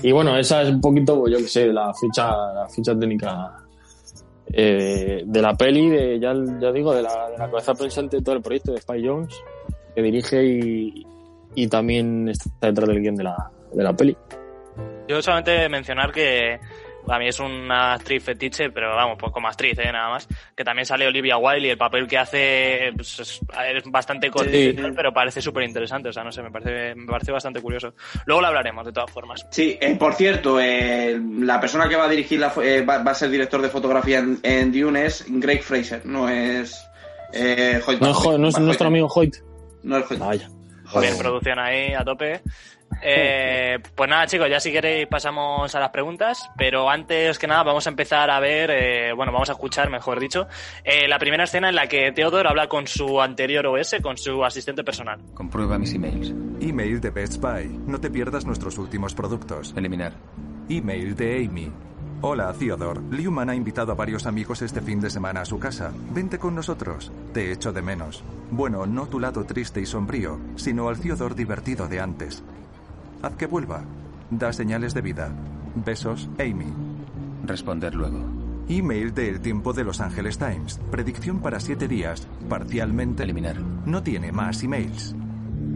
Y bueno, esa es un poquito, pues, yo que sé, la ficha, la ficha técnica eh, de la peli, de, ya, ya digo, de la, de la cabeza pensante de todo el proyecto de Spy Jones, que dirige y, y también está detrás del guion de la, de la peli. Yo solamente mencionar que a mí es una actriz fetiche, pero vamos, pues como actriz, ¿eh? nada más. Que también sale Olivia Wilde y el papel que hace pues, es, bastante cortito, pero parece súper interesante. O sea, no sé, me parece, me parece bastante curioso. Luego lo hablaremos, de todas formas. Sí, eh, por cierto, eh, la persona que va a dirigir, la, eh, va, va a ser director de fotografía en, en Dune es Greg Fraser, no es. Eh, Hoyt No es, Jo- no es nuestro amigo Hoyt. No es Hoyt. Vaya. Bien, producción ahí a tope. Eh, pues nada, chicos, ya si queréis pasamos a las preguntas, pero antes que nada vamos a empezar a ver, eh, bueno, vamos a escuchar, mejor dicho, eh, la primera escena en la que Theodore habla con su anterior OS, con su asistente personal. Comprueba mis emails. Email de Best Buy. No te pierdas nuestros últimos productos. Eliminar. Email de Amy. Hola, Theodore. Liuman ha invitado a varios amigos este fin de semana a su casa. Vente con nosotros. Te echo de menos. Bueno, no tu lado triste y sombrío, sino al Theodore divertido de antes. Haz que vuelva. Da señales de vida. Besos, Amy. Responder luego. Email de El Tiempo de Los Angeles Times. Predicción para siete días. Parcialmente. Eliminar. No tiene más emails.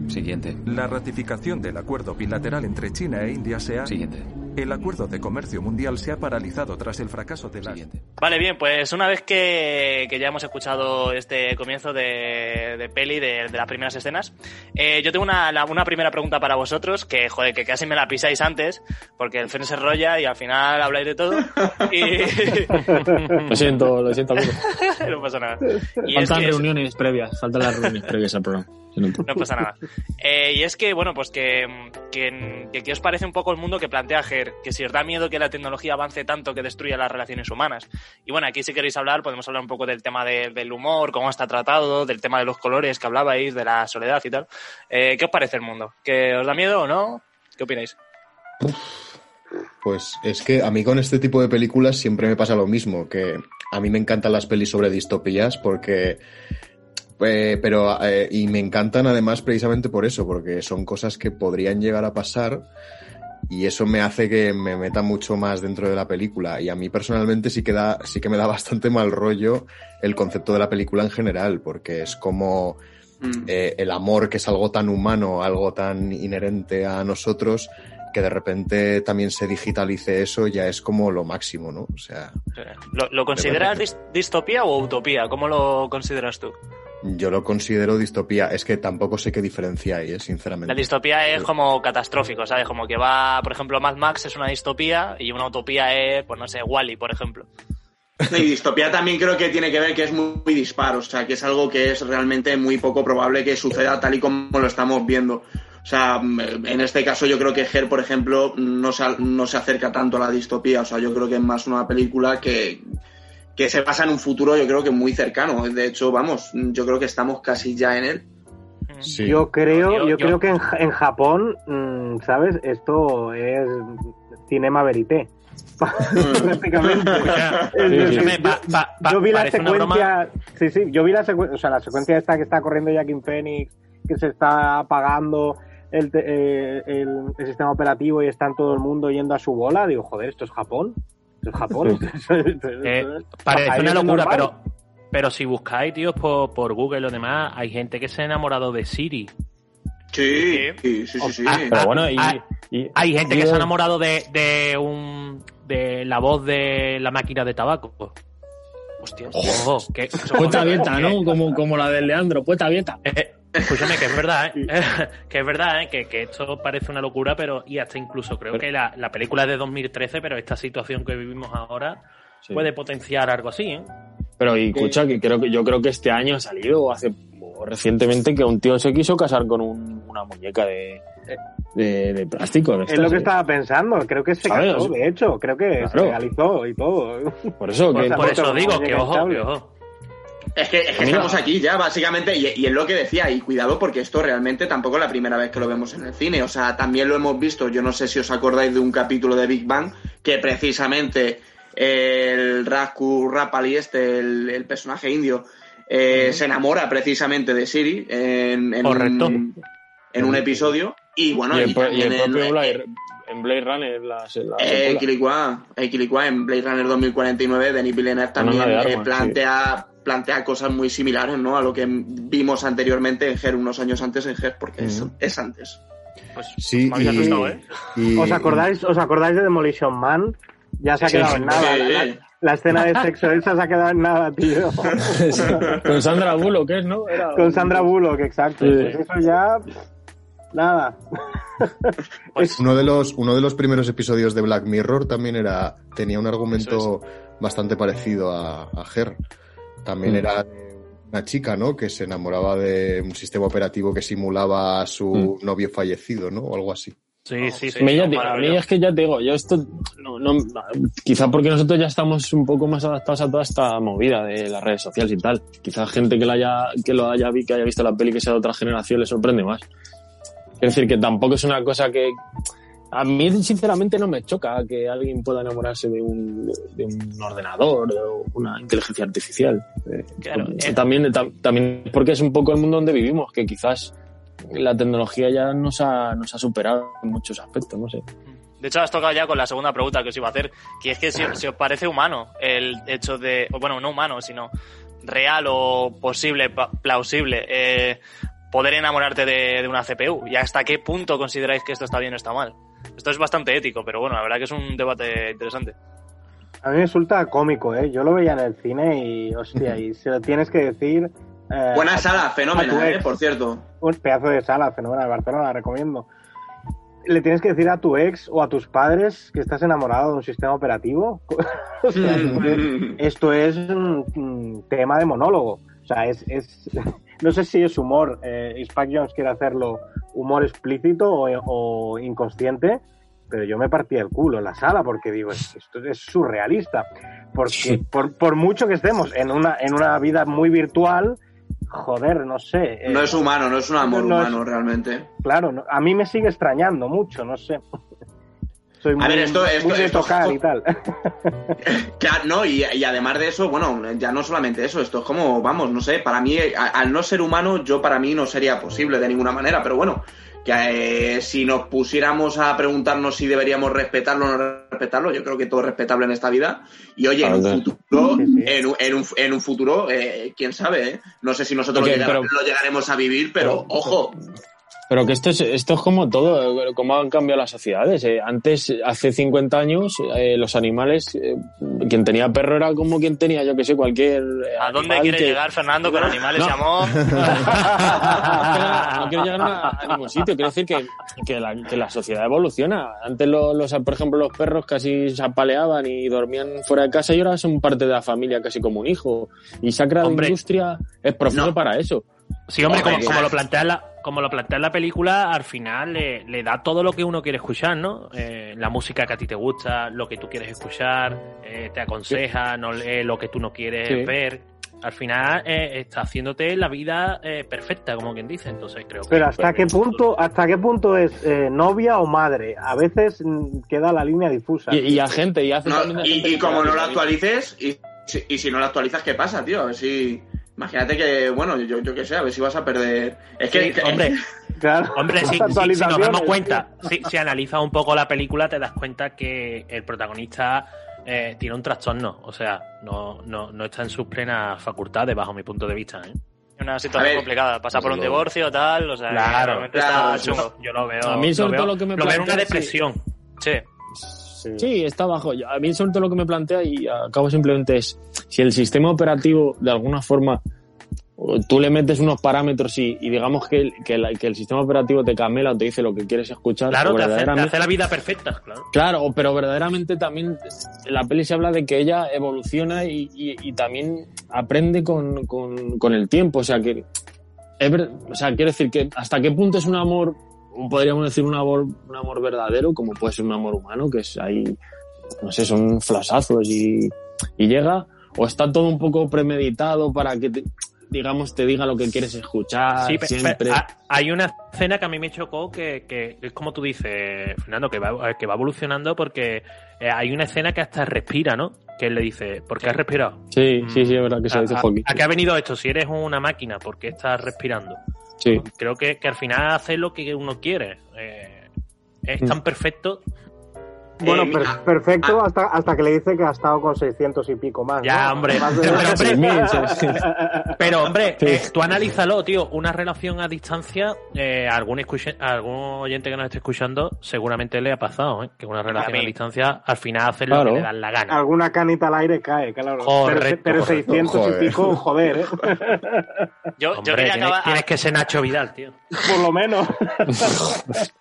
Siguiente. La ratificación del acuerdo bilateral entre China e India se ha... Siguiente. El acuerdo de comercio mundial se ha paralizado tras el fracaso de la... Siguiente. Vale, bien, pues una vez que, que ya hemos escuchado este comienzo de, de peli, de, de las primeras escenas, eh, yo tengo una, la- una primera pregunta para vosotros, que joder, que casi me la pisáis antes, porque el Fen se rolla y al final habláis de todo. Y Lo siento, lo siento, no pasa nada. Y es Faltan es- reuniones previas, faltan las reuniones previas al programa. No pasa nada. Eh, y es que, bueno, pues que, que, que ¿qué os parece un poco el mundo que plantea Ger? Que si os da miedo que la tecnología avance tanto que destruya las relaciones humanas. Y bueno, aquí si queréis hablar, podemos hablar un poco del tema de- del humor, cómo está tratado, del tema de los colores que hablabais, de la soledad y tal. Eh, ¿Qué os parece el mundo? ¿Que os da miedo o no? ¿Qué opináis? Pues es que a mí con este tipo de películas siempre me pasa lo mismo, que a mí me encantan las pelis sobre distopías porque... eh, pero eh, y me encantan además precisamente por eso, porque son cosas que podrían llegar a pasar y eso me hace que me meta mucho más dentro de la película y a mí personalmente sí que da, sí que me da bastante mal rollo el concepto de la película en general, porque es como Mm. eh, el amor que es algo tan humano, algo tan inherente a nosotros, que de repente también se digitalice eso, ya es como lo máximo, ¿no? O sea, ¿Lo, lo consideras dis- distopía o utopía? ¿Cómo lo consideras tú? Yo lo considero distopía. Es que tampoco sé qué diferencia hay, ¿eh? sinceramente. La distopía es como catastrófico, ¿sabes? Como que va, por ejemplo, Mad Max es una distopía y una utopía es, pues no sé, Wally, por ejemplo. Y distopía también creo que tiene que ver que es muy, muy dispar, o sea, que es algo que es realmente muy poco probable que suceda tal y como lo estamos viendo. O sea, en este caso yo creo que Her, por ejemplo, no se, no se acerca tanto a la distopía, o sea, yo creo que es más una película que, que se basa en un futuro yo creo que muy cercano. De hecho, vamos, yo creo que estamos casi ya en él. Sí. Yo creo, Yo- yo, yo- creo que en, en Japón, mm, ¿sabes? Esto es cinema verité. Prácticamente. Yo vi la secuencia, sí, sí, yo vi la secuencia, o sea, la secuencia esta que está corriendo Jackin Phoenix, que se está apagando, el, te- eh, el- el sistema operativo y están todo el mundo yendo a su bola, digo, joder, esto es Japón. Es Japón. Eh, parece una locura, pero, pero si buscáis, tíos, por, por Google y lo demás, hay gente que se ha enamorado de Siri. Sí, sí, sí, sí. sí. Ah, Pero bueno, y, ah, y- hay gente que se ha enamorado de, de un de la voz de la máquina de tabaco. Hostia. Ojo, que, Puerta abierta, ¿no? Como, como la del Leandro, puerta abierta. Eh, escúchame, que es verdad, ¿eh? que es verdad, ¿eh? que, que esto parece una locura, pero y hasta incluso creo que la, la película es de 2013, pero esta situación que vivimos ahora Sí. puede potenciar algo así, ¿eh? Pero y escucha, que creo que yo creo que este año ha salido o hace o recientemente que un tío se quiso casar con un- una muñeca de, de, de plástico. de Es lo que ¿eh? estaba pensando, creo que se ¿Sabes? casó, de hecho, creo que se legalizó y todo. Por eso que Por eso digo, que ojo, que ojo. Es que, es que Mira. estamos aquí ya, básicamente, y, y es lo que decía, y cuidado porque esto realmente tampoco es la primera vez que lo vemos en el cine, o sea, también lo hemos visto, yo no sé si os acordáis de un capítulo de Big Bang, que precisamente el Rasku Rapali, este, el, el personaje indio, eh, se enamora precisamente de Siri en, un, en un episodio, y bueno, y el, y el propio Blade, en Blade Runner, la, la eh, eh, en Blade Runner 2049, Denis Villeneuve también eh, plantea, plantea cosas muy similares ¿no? a lo que vimos anteriormente en Her, unos años antes en Her, porque es, antes. Pues Sí, habéis y- asustado, ¿eh? y- ¿Os acordáis, ¿Os acordáis de Demolition Man? Ya se ha quedado sí, en nada. La, la escena de sexo esa se ha quedado en nada, tío. Con Sandra Bullock, ¿qué es, no? Era- Con Sandra Bullock, exacto. Sí. Pues eso ya. Nada. Pues Uno de los, uno de los primeros episodios de Black Mirror también era, tenía un argumento bastante parecido a, a Her. También Mm. era una chica, ¿no? Que se enamoraba de un sistema operativo que simulaba a su novio fallecido, ¿no? O algo así. Sí, sí, sí. No, a mí es que ya te digo, yo esto, no, no, quizá porque nosotros ya estamos un poco más adaptados a toda esta movida de las redes sociales y tal. Quizá gente que, la haya, que lo haya, que haya visto la peli que sea de otra generación le sorprende más. Es decir, que tampoco es una cosa que... A mí, sinceramente, no me choca que alguien pueda enamorarse de un, de un ordenador o una inteligencia artificial. Eh, Claro, eh. También, tam- también porque es un poco el mundo donde vivimos, que quizás la tecnología ya nos ha, nos ha superado en muchos aspectos, no sé. De hecho, has tocado ya con la segunda pregunta que os iba a hacer, que es que si, si os parece humano el hecho de, bueno, no humano, sino real o posible, plausible, eh, poder enamorarte de, de una CPU y hasta qué punto consideráis que esto está bien o está mal. Esto es bastante ético, pero bueno, la verdad que es un debate interesante. A mí me resulta cómico, ¿eh? Yo lo veía en el cine y, hostia, y se lo tienes que decir. eh, Buena sala, ex. ¿eh? Por cierto. Un pedazo de sala, fenomenal, Barcelona, la recomiendo. Le tienes que decir a tu ex o a tus padres que estás enamorado de un sistema operativo. O sea, esto es- esto es un, un tema de monólogo. O sea, es, es no sé si es humor. Eh, Spike Jones quiere hacerlo humor explícito o, o inconsciente, pero yo me partí el culo en la sala porque digo, es- esto es surrealista. Porque por, por mucho que estemos en una, en una vida muy virtual, joder, no sé. eh, No es humano, no es un amor no es- humano realmente. Claro, no- a mí me sigue extrañando mucho, no sé. Soy muy, ver, esto- esto- muy de esto- tocar y tal. Claro, no, y, y además de eso, bueno, ya no solamente eso, esto es como, vamos, no sé, para mí, a- al no ser humano, yo para mí no sería posible de ninguna manera, pero bueno, que eh, si nos pusiéramos a preguntarnos si deberíamos respetarlo o no respetarlo, yo creo que todo es respetable en esta vida, y oye, en un futuro, en un, en un, en un futuro, eh, quién sabe, eh? no sé si nosotros lo, llegare- pero- lo llegaremos a vivir, pero, Pero- ojo, Pero que esto es, esto es como todo, cómo han cambiado las sociedades. eh. Antes, hace 50 años, eh, los animales, eh, quien tenía perro era como quien tenía, yo que sé, cualquier. eh, ¿A dónde quiere que- llegar Fernando con animales No. y amor? no quiero llegar a, a ningún sitio. Quiero decir que, que, la, que la sociedad evoluciona. Antes, los, los- por ejemplo, los perros casi se apaleaban y dormían fuera de casa y ahora son parte de la familia casi como un hijo. Y se ha creado Hombre. industria, es profundo para eso. Sí, hombre, como, Hombre, como lo plantea la, como lo plantea en la película, al final le, le da todo lo que uno quiere escuchar, ¿no? Eh, la música que a ti te gusta, lo que tú quieres escuchar, eh, te aconseja, no lee lo que tú no quieres Sí. ver. Al final eh, está haciéndote la vida eh, perfecta, como quien dice. Entonces creo que. Pero hasta qué punto, hasta qué punto es eh, novia o madre. A veces mm, queda la línea difusa. Y, y a gente, y hace No, y, gente y como no lo la- actualices, y, si- y si no lo actualizas, ¿qué pasa, tío? A ver si. Imagínate que, bueno, yo, yo qué sé, a ver si vas a perder. Es que, Sí, que- hombre, Claro, Hombre, si, si- si nos damos cuenta, si, si analizas un poco la película, te das cuenta que el protagonista eh, tiene un trastorno. O sea, no, no, no está en sus plenas facultades, bajo mi punto de vista. ¿eh? Una situación ver, complicada. Pasa por un divorcio, tal. O sea, Claro, claro, está. Yo lo veo. A mí, sobre lo veo, todo, lo que me veo en una plantea, sí. depresión. Sí. Sí, está bajo. A mí sobre todo lo que me plantea y acabo simplemente es si el sistema operativo de alguna forma tú le metes unos parámetros y, y digamos que el, que, la- que el sistema operativo te camela o te dice lo que quieres escuchar. Claro, te hace, te hace la vida perfecta, claro. Claro, pero verdaderamente también en la peli se habla de que ella evoluciona y, y- y también aprende con, con- con el tiempo. O sea, que. es o sea, quiero decir que hasta qué punto es un amor, podríamos decir un amor, un amor verdadero, como puede ser un amor humano, que es ahí, no sé, son flasazos y, y llega, o está todo un poco premeditado para que, te- digamos, te diga lo que quieres escuchar Sí, siempre. hay una escena que a mí me chocó que, que es como tú dices, Fernando, que va, que va evolucionando porque eh, hay una escena que hasta respira, ¿no? Que él le dice, ¿por qué has respirado? Sí, sí, sí, es verdad que se ¿A, dice a- Joaquín. a qué ha venido esto? Si eres una máquina, ¿por qué estás respirando? Sí. Creo que, que al final hace lo que uno quiere. Eh, es Mm. tan perfecto. Bueno, Eh, per- ah, perfecto hasta, hasta que le dice que ha estado con 600 y pico más. Ya, ¿no? hombre. Más de- Pero, hombre, 6.000, sí, sí. Pero, hombre, Sí. eh, tú analízalo, tío. Una relación a distancia, eh, algún, algún oyente que nos esté escuchando, seguramente le ha pasado, ¿eh? Que una relación a, distancia, al final hace lo Claro. que le dan la gana. Alguna canita al aire cae, claro. Correcto, pero, pero correcto. 600 Joder. y pico, joder, ¿eh? Yo, yo quería tienes, acabar. tienes que ser Nacho Vidal, tío. Por lo menos.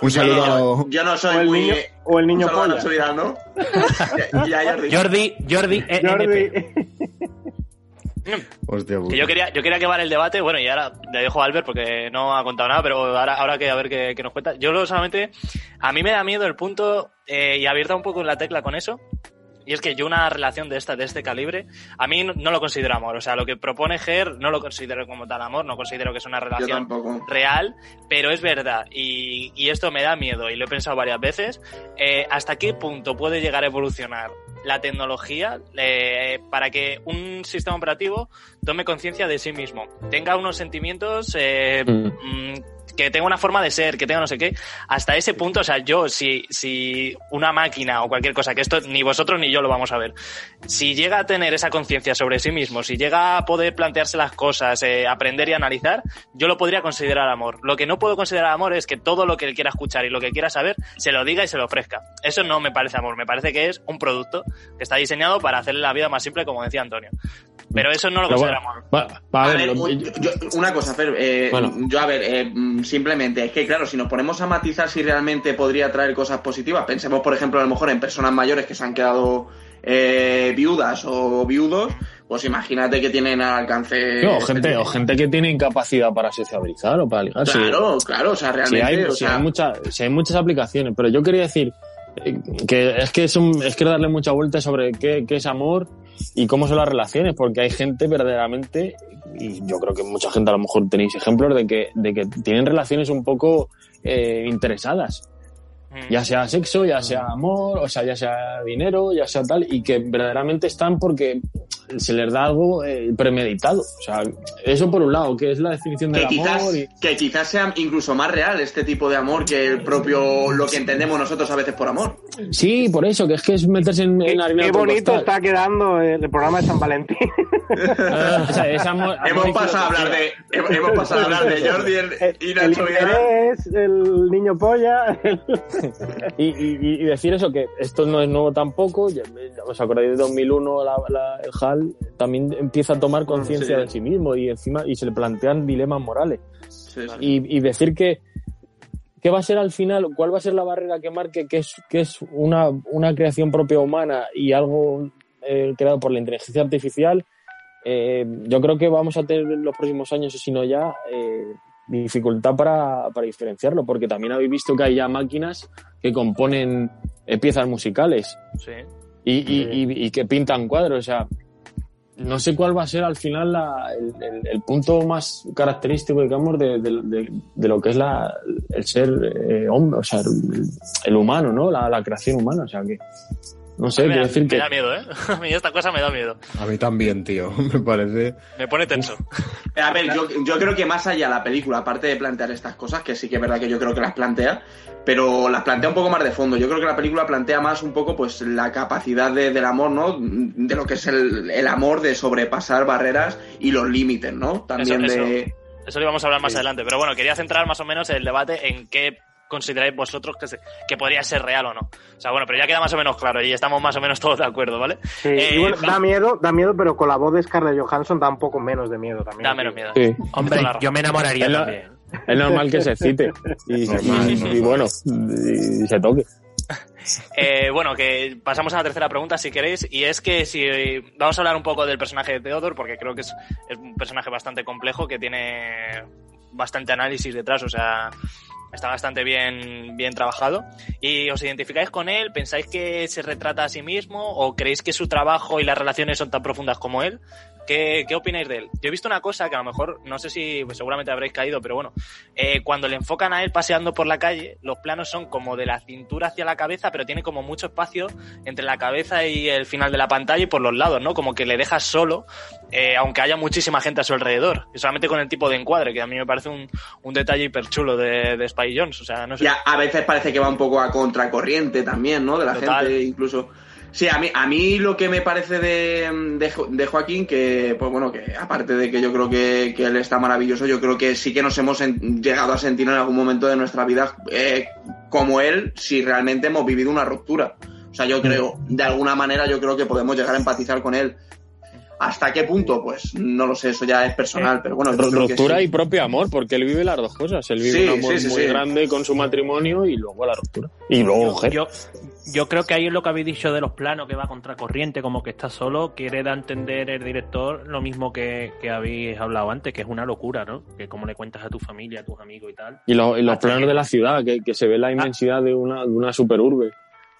Un saludo. yo, yo no soy O el muy. niño, o el niño polla. Vidal, ¿no? y a Jordi. Jordi, Jordi. Jordi. Hostia, Que yo quería, yo quería acabar el debate, bueno, y ahora le dejo a Albert porque no ha contado nada, pero ahora, ahora que a ver qué, qué nos cuenta. Yo lo solamente, a mí me da miedo el punto, eh, y abierta un poco en la tecla con eso, y es que yo una relación de esta, de este calibre, a mí no, no lo considero amor. O sea, lo que propone Ger no lo considero como tal amor, no considero que es una relación real, pero es verdad, y, y esto me da miedo, y lo he pensado varias veces, eh, hasta qué punto puede llegar a evolucionar la tecnología eh, para que un sistema operativo tome conciencia de sí mismo, tenga unos sentimientos eh, Mm. Que tenga una forma de ser, que tenga no sé qué, hasta ese punto, o sea, yo, si, si una máquina o cualquier cosa, que esto ni vosotros ni yo lo vamos a ver, si llega a tener esa conciencia sobre sí mismo, si llega a poder plantearse las cosas, eh, aprender y analizar, yo lo podría considerar amor. Lo que no puedo considerar amor es que todo lo que él quiera escuchar y lo que quiera saber, se lo diga y se lo ofrezca. Eso no me parece amor, me parece que es un producto que está diseñado para hacerle la vida más simple, como decía Antonio. Pero eso no lo Pero considero bueno, amor. va- va a A ver, ver, lo- un- yo- una cosa, Fer, eh, Bueno. yo a ver, eh, simplemente, es que claro, si nos ponemos a matizar si realmente podría traer cosas positivas, pensemos por ejemplo a lo mejor en personas mayores que se han quedado eh, viudas o viudos, pues imagínate que tienen al alcance... No, o gente, o gente que tiene incapacidad para sociabilizar o para ligar. sí. Claro, claro, o sea, realmente... hay, o sea, hay mucha- sí, hay muchas aplicaciones, pero yo quería decir eh, que es que es, un, es que darle mucha vuelta sobre qué, qué es amor y cómo son las relaciones, porque hay gente verdaderamente, y yo creo que mucha gente a lo mejor tenéis ejemplos de que, de que tienen relaciones un poco eh, interesadas. Ya sea sexo, ya sea amor, o sea, ya sea dinero, ya sea tal, y que verdaderamente están porque se les da algo eh, premeditado. O sea, eso por un lado, que es la definición del que amor. quizás, y- que quizás sea incluso más real este tipo de amor que el propio lo que entendemos nosotros a veces por amor. Sí, por eso, que es que es meterse en, en harina Qué bonito está quedando el programa de San Valentín. O sea, es amor- amor hemos pasado a hablar de hemos, pasado a hablar de Jordi el- y el Nacho Vidal. interés, el niño polla. el- Y, y- y decir eso, que esto no es nuevo tampoco. ya- ¿Os acordáis de 2001? La, la- el HAL también empieza a tomar conciencia Sí. de sí mismo y encima y se le plantean dilemas morales. Sí, sí. Y, y decir que qué va a ser al final, cuál va a ser la barrera que marque que es, que es una, una creación propia humana y algo eh, creado por la inteligencia artificial, eh, yo creo que vamos a tener en los próximos años, si no ya, eh, dificultad para, para diferenciarlo, porque también habéis visto que hay ya máquinas que componen eh, piezas musicales Sí. y, y- y- y que pintan cuadros. O sea, no sé cuál va a ser al final la- el, el- el punto más característico, digamos, de, de- de- de lo que es la, el ser eh, hombre, o sea, el, el humano, ¿no? La, la creación humana. O sea, que No sé, me, quiero da, decir me que... da miedo, ¿eh? A mí esta cosa me da miedo. A mí también, tío. Me parece. Me pone tenso. A ver, yo, yo creo que más allá la película, aparte de plantear estas cosas, que sí que es verdad que yo creo que las plantea, pero las plantea un poco más de fondo. Yo creo que la película plantea más un poco pues la capacidad de- del amor, ¿no? De lo que es el, el amor de sobrepasar barreras y los límites, ¿no? También Eso- de... Eso lo íbamos a hablar más adelante. Pero bueno, quería centrar más o menos el debate en qué consideráis vosotros que, se- que podría ser real o no. O sea, bueno, pero ya queda más o menos claro y estamos más o menos todos de acuerdo, ¿vale? Sí, Eh, bueno, da miedo, da miedo, pero con la voz de Scarlett Johansson da un poco menos de miedo también. Da menos miedo. Sí. Hombre, yo me enamoraría Es lo- también. Es normal que se excite y, y bueno, y se toque. Eh, bueno, que pasamos a la tercera pregunta si queréis, y es que si vamos a hablar un poco del personaje de Theodore, porque creo que es, es un personaje bastante complejo que tiene bastante análisis detrás, o sea, está bastante bien, bien trabajado. ¿Y os identificáis con él? ¿Pensáis que se retrata a sí mismo? ¿O creéis que su trabajo y las relaciones son tan profundas como él? ¿Qué, qué opináis de él? Yo he visto una cosa que a lo mejor, no sé si pues seguramente habréis caído, pero bueno, eh, cuando le enfocan a él paseando por la calle, los planos son como de la cintura hacia la cabeza, pero tiene como mucho espacio entre la cabeza y el final de la pantalla y por los lados, ¿no? Como que le dejas solo, eh, aunque haya muchísima gente a su alrededor. Y solamente con el tipo de encuadre, que a mí me parece un, un detalle hiper chulo de, de Spy Jones. O sea, no sé. Y a, a veces parece que va un poco a contracorriente también, ¿no? De la Total. gente, incluso. Sí, a mí, a mí lo que me parece de, de, Jo- de Joaquín, que, pues bueno, que aparte de que yo creo que, que él está maravilloso, yo creo que sí que nos hemos en- llegado a sentir en algún momento de nuestra vida eh, como él, si realmente hemos vivido una ruptura. O sea, yo creo, de alguna manera, yo creo que podemos llegar a empatizar con él. ¿Hasta qué punto? Pues no lo sé, eso ya es personal, pero bueno, yo creo que Ruptura sí. y propio amor, porque él vive las dos cosas. Él vive Sí, un amor sí, sí, muy sí. grande con su matrimonio y luego la ruptura. Y luego mujer. Yo, yo creo que ahí es lo que habéis dicho de los planos, que va contracorriente, como que está solo, quiere dar a entender el director lo mismo que, que habéis hablado antes, que es una locura, ¿no? Que como le cuentas a tu familia, a tus amigos y tal. Y, lo- y los planos que- de la ciudad, que, que se ve la inmensidad de una, de una superurbe.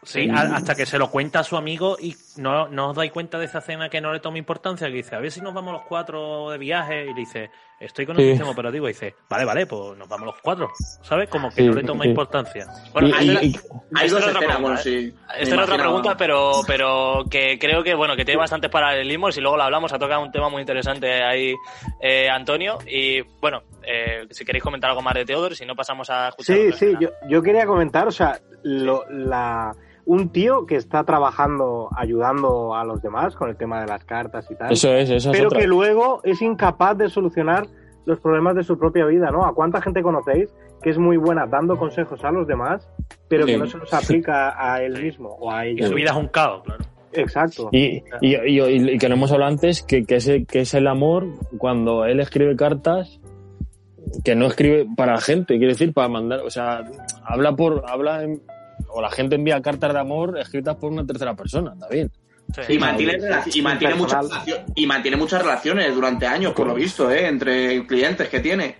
Sí, hasta que se lo cuenta a su amigo y no, no os dais cuenta de esa escena que no le toma importancia, que dice, a ver si nos vamos los cuatro de viaje, y le dice, estoy con el Sí. sistema operativo, y dice, vale, vale, pues nos vamos los cuatro, ¿sabes? Como que Sí, no le toma sí. importancia. Bueno, Y- hay, y- una- y- Hay Esta dos era otra pregunta, bueno, ¿eh? sí. Esta me era otra pregunta, pero, pero que creo que bueno que tiene bastantes paralelismos y luego lo hablamos. Ha tocado un tema muy interesante ahí, eh, Antonio. Y bueno, eh, si queréis comentar algo más de Teodoro, si no pasamos a escuchar. Sí, sí, yo, yo quería comentar, o sea, lo- la, un tío que está trabajando, ayudando a los demás con el tema de las cartas y tal, Eso es, esa es pero otra. que luego es incapaz de solucionar los problemas de su propia vida, ¿no? ¿A cuánta gente conocéis que es muy buena dando consejos a los demás, pero que Sí. no se los aplica a él mismo o a Y ella? su vida es un caos, claro. Exacto. Y, y, y- y que no hemos hablado antes, que, que, es, el- que es el amor cuando él escribe cartas que no escribe para la gente, quiere decir, para mandar, o sea, habla por, habla en- o la gente envía cartas de amor escritas por una tercera persona, está bien. Sí. Y mantiene, y, mantiene muchas y mantiene muchas relaciones durante años, por lo visto, ¿eh? entre clientes que tiene.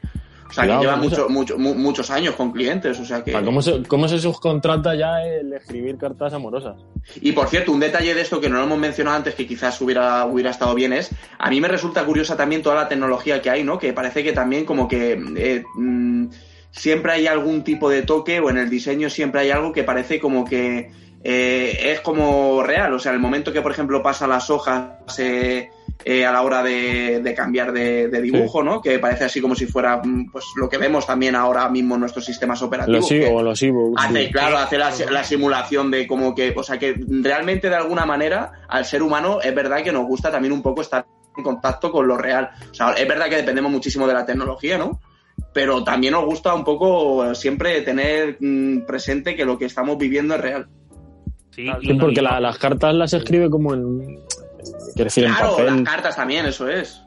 O sea, que lleva mucho, mucho, mu- muchos años con clientes. O sea que... ¿Cómo, se, ¿Cómo se subcontrata ya el escribir cartas amorosas? Y por cierto, un detalle de esto que no lo hemos mencionado antes, que quizás hubiera, hubiera estado bien, es, a mí me resulta curiosa también toda la tecnología que hay, ¿no? Que parece que también como que eh, mm, siempre hay algún tipo de toque o en el diseño siempre hay algo que parece como que eh, es como real. O sea, el momento que, por ejemplo, pasa las hojas eh, eh, a la hora de, de cambiar de, de dibujo, ¿no? Que parece así como si fuera mm, pues lo que vemos también ahora mismo en nuestros sistemas operativos. Los que- o los ebooks. Hace, sí. claro, hace la, la simulación de como que, o sea, que realmente de alguna manera al ser humano es verdad que nos gusta también un poco estar en contacto con lo real. O sea, es verdad que dependemos muchísimo de la tecnología, ¿no? Pero también nos gusta un poco siempre tener mm, presente que lo que estamos viviendo es real. Sí, porque la- las cartas las escribe como en. Quiere decir, en Claro, papel. las cartas también, eso es.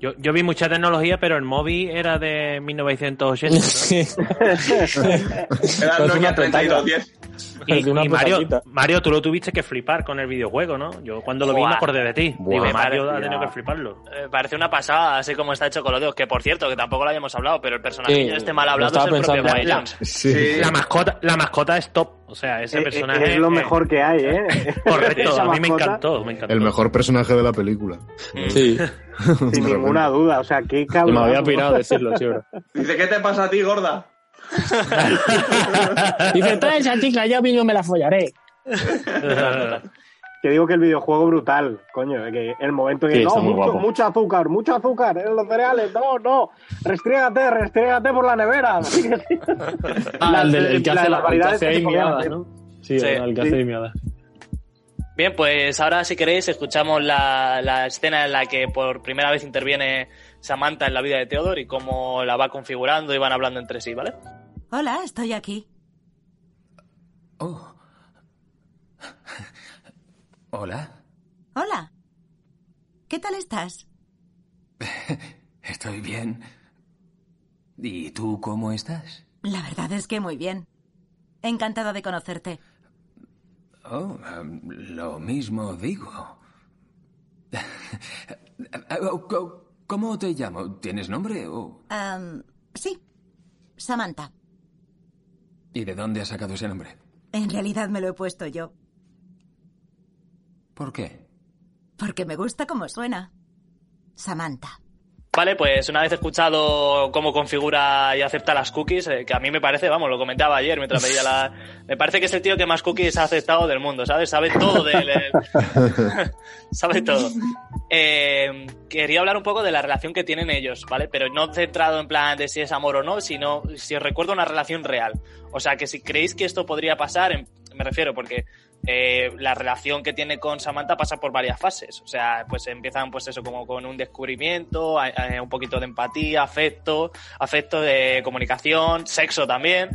Yo, yo vi mucha tecnología, pero el móvil era de 1980. ¿no? Era el Nokia una petaca. 3210. Y, Es una y Mario. Mario, tú lo tuviste que flipar con el videojuego, ¿no? Yo cuando lo vi Buah. me acordé de ti. Buah. Digo, Me Mario ha tenido que fliparlo. Eh, parece una pasada, así como está hecho con los dedos. Que por cierto, que tampoco lo habíamos hablado, pero el personaje Sí, este mal hablado es el propio pensando. Spy La-. Sí. La mascota, la mascota es top. O sea, ese Eh, eh, personaje. es lo eh, mejor que hay, ¿eh? Correcto, a mí me encantó, me encantó. El mejor personaje de la película. Sí, Sin ninguna duda, o sea, qué cabrón. me había pirado decirlo, sí. Dice, ¿qué te pasa a ti, gorda? Dice, trae esa chica, ya mismo me la follaré. que digo que el videojuego brutal, coño, que el momento en que Sí, no, mucho, azúcar, mucho azúcar en los cereales, no, no, restriégate, restriégate por la nevera. Ah, el, del- el que Las hace la el que hacer. ¿no? Sí, Sí. el que Sí. hace Amy Adams. Bien, pues ahora si queréis escuchamos la, la escena en la que por primera vez interviene Samantha en la vida de Theodore y cómo la va configurando y van hablando entre sí, ¿vale? Hola, estoy aquí. Oh. Hola. Hola. ¿Qué tal estás? Estoy bien. ¿Y tú cómo estás? La verdad es que muy bien. Encantada de conocerte. Oh, em, lo mismo digo. Oh, ¿Cómo te llamo? ¿Tienes nombre? o- Am, sí, Samantha. ¿Y de dónde has sacado ese nombre? En realidad me lo he puesto yo, ¿Por qué? porque me gusta cómo suena. Samantha. Vale, pues una vez escuchado cómo configura y acepta las cookies, eh, que a mí me parece, vamos, lo comentaba ayer mientras veía la... Me parece que es el tío que más cookies ha aceptado del mundo, ¿sabes? Sabe todo del... sabe todo. Eh, quería hablar un poco de la relación que tienen ellos, ¿vale? Pero no centrado en plan de si es amor o no, sino si os recuerdo una relación real. O sea, que si creéis que esto podría pasar, en- me refiero, porque eh, la relación que tiene con Samantha pasa por varias fases. O sea, pues empiezan, pues eso, como con un descubrimiento, un poquito de empatía, afecto, afecto de comunicación, sexo también.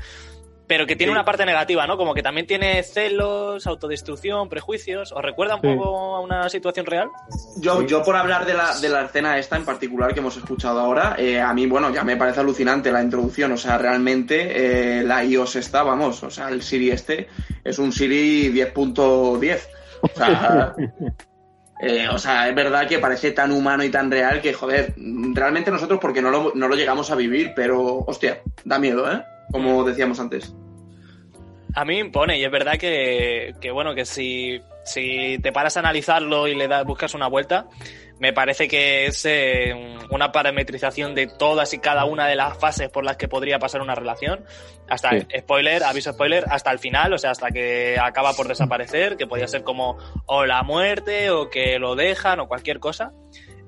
Pero que tiene Sí. una parte negativa, ¿no? Como que también tiene celos, autodestrucción, prejuicios. ¿Os recuerda un Sí. poco a una situación real? Yo, yo por hablar de la, de la escena esta en particular que hemos escuchado ahora, eh, a mí, bueno, ya me parece alucinante la introducción. O sea, realmente eh, la iOS está, vamos, o sea, el Siri este es un Siri 10.10. O sea, eh, o sea, es verdad que parece tan humano y tan real que, joder, realmente nosotros porque no lo, no lo llegamos a vivir, pero, hostia, da miedo, ¿eh? Como decíamos antes. A mí me impone, y es verdad que, que, bueno, que si, si te paras a analizarlo y le das, buscas una vuelta, me parece que es eh, una parametrización de todas y cada una de las fases por las que podría pasar una relación. Hasta, Sí. spoiler, aviso spoiler, hasta el final, o sea, hasta que acaba por desaparecer, que podría ser como o la muerte o que lo dejan o cualquier cosa.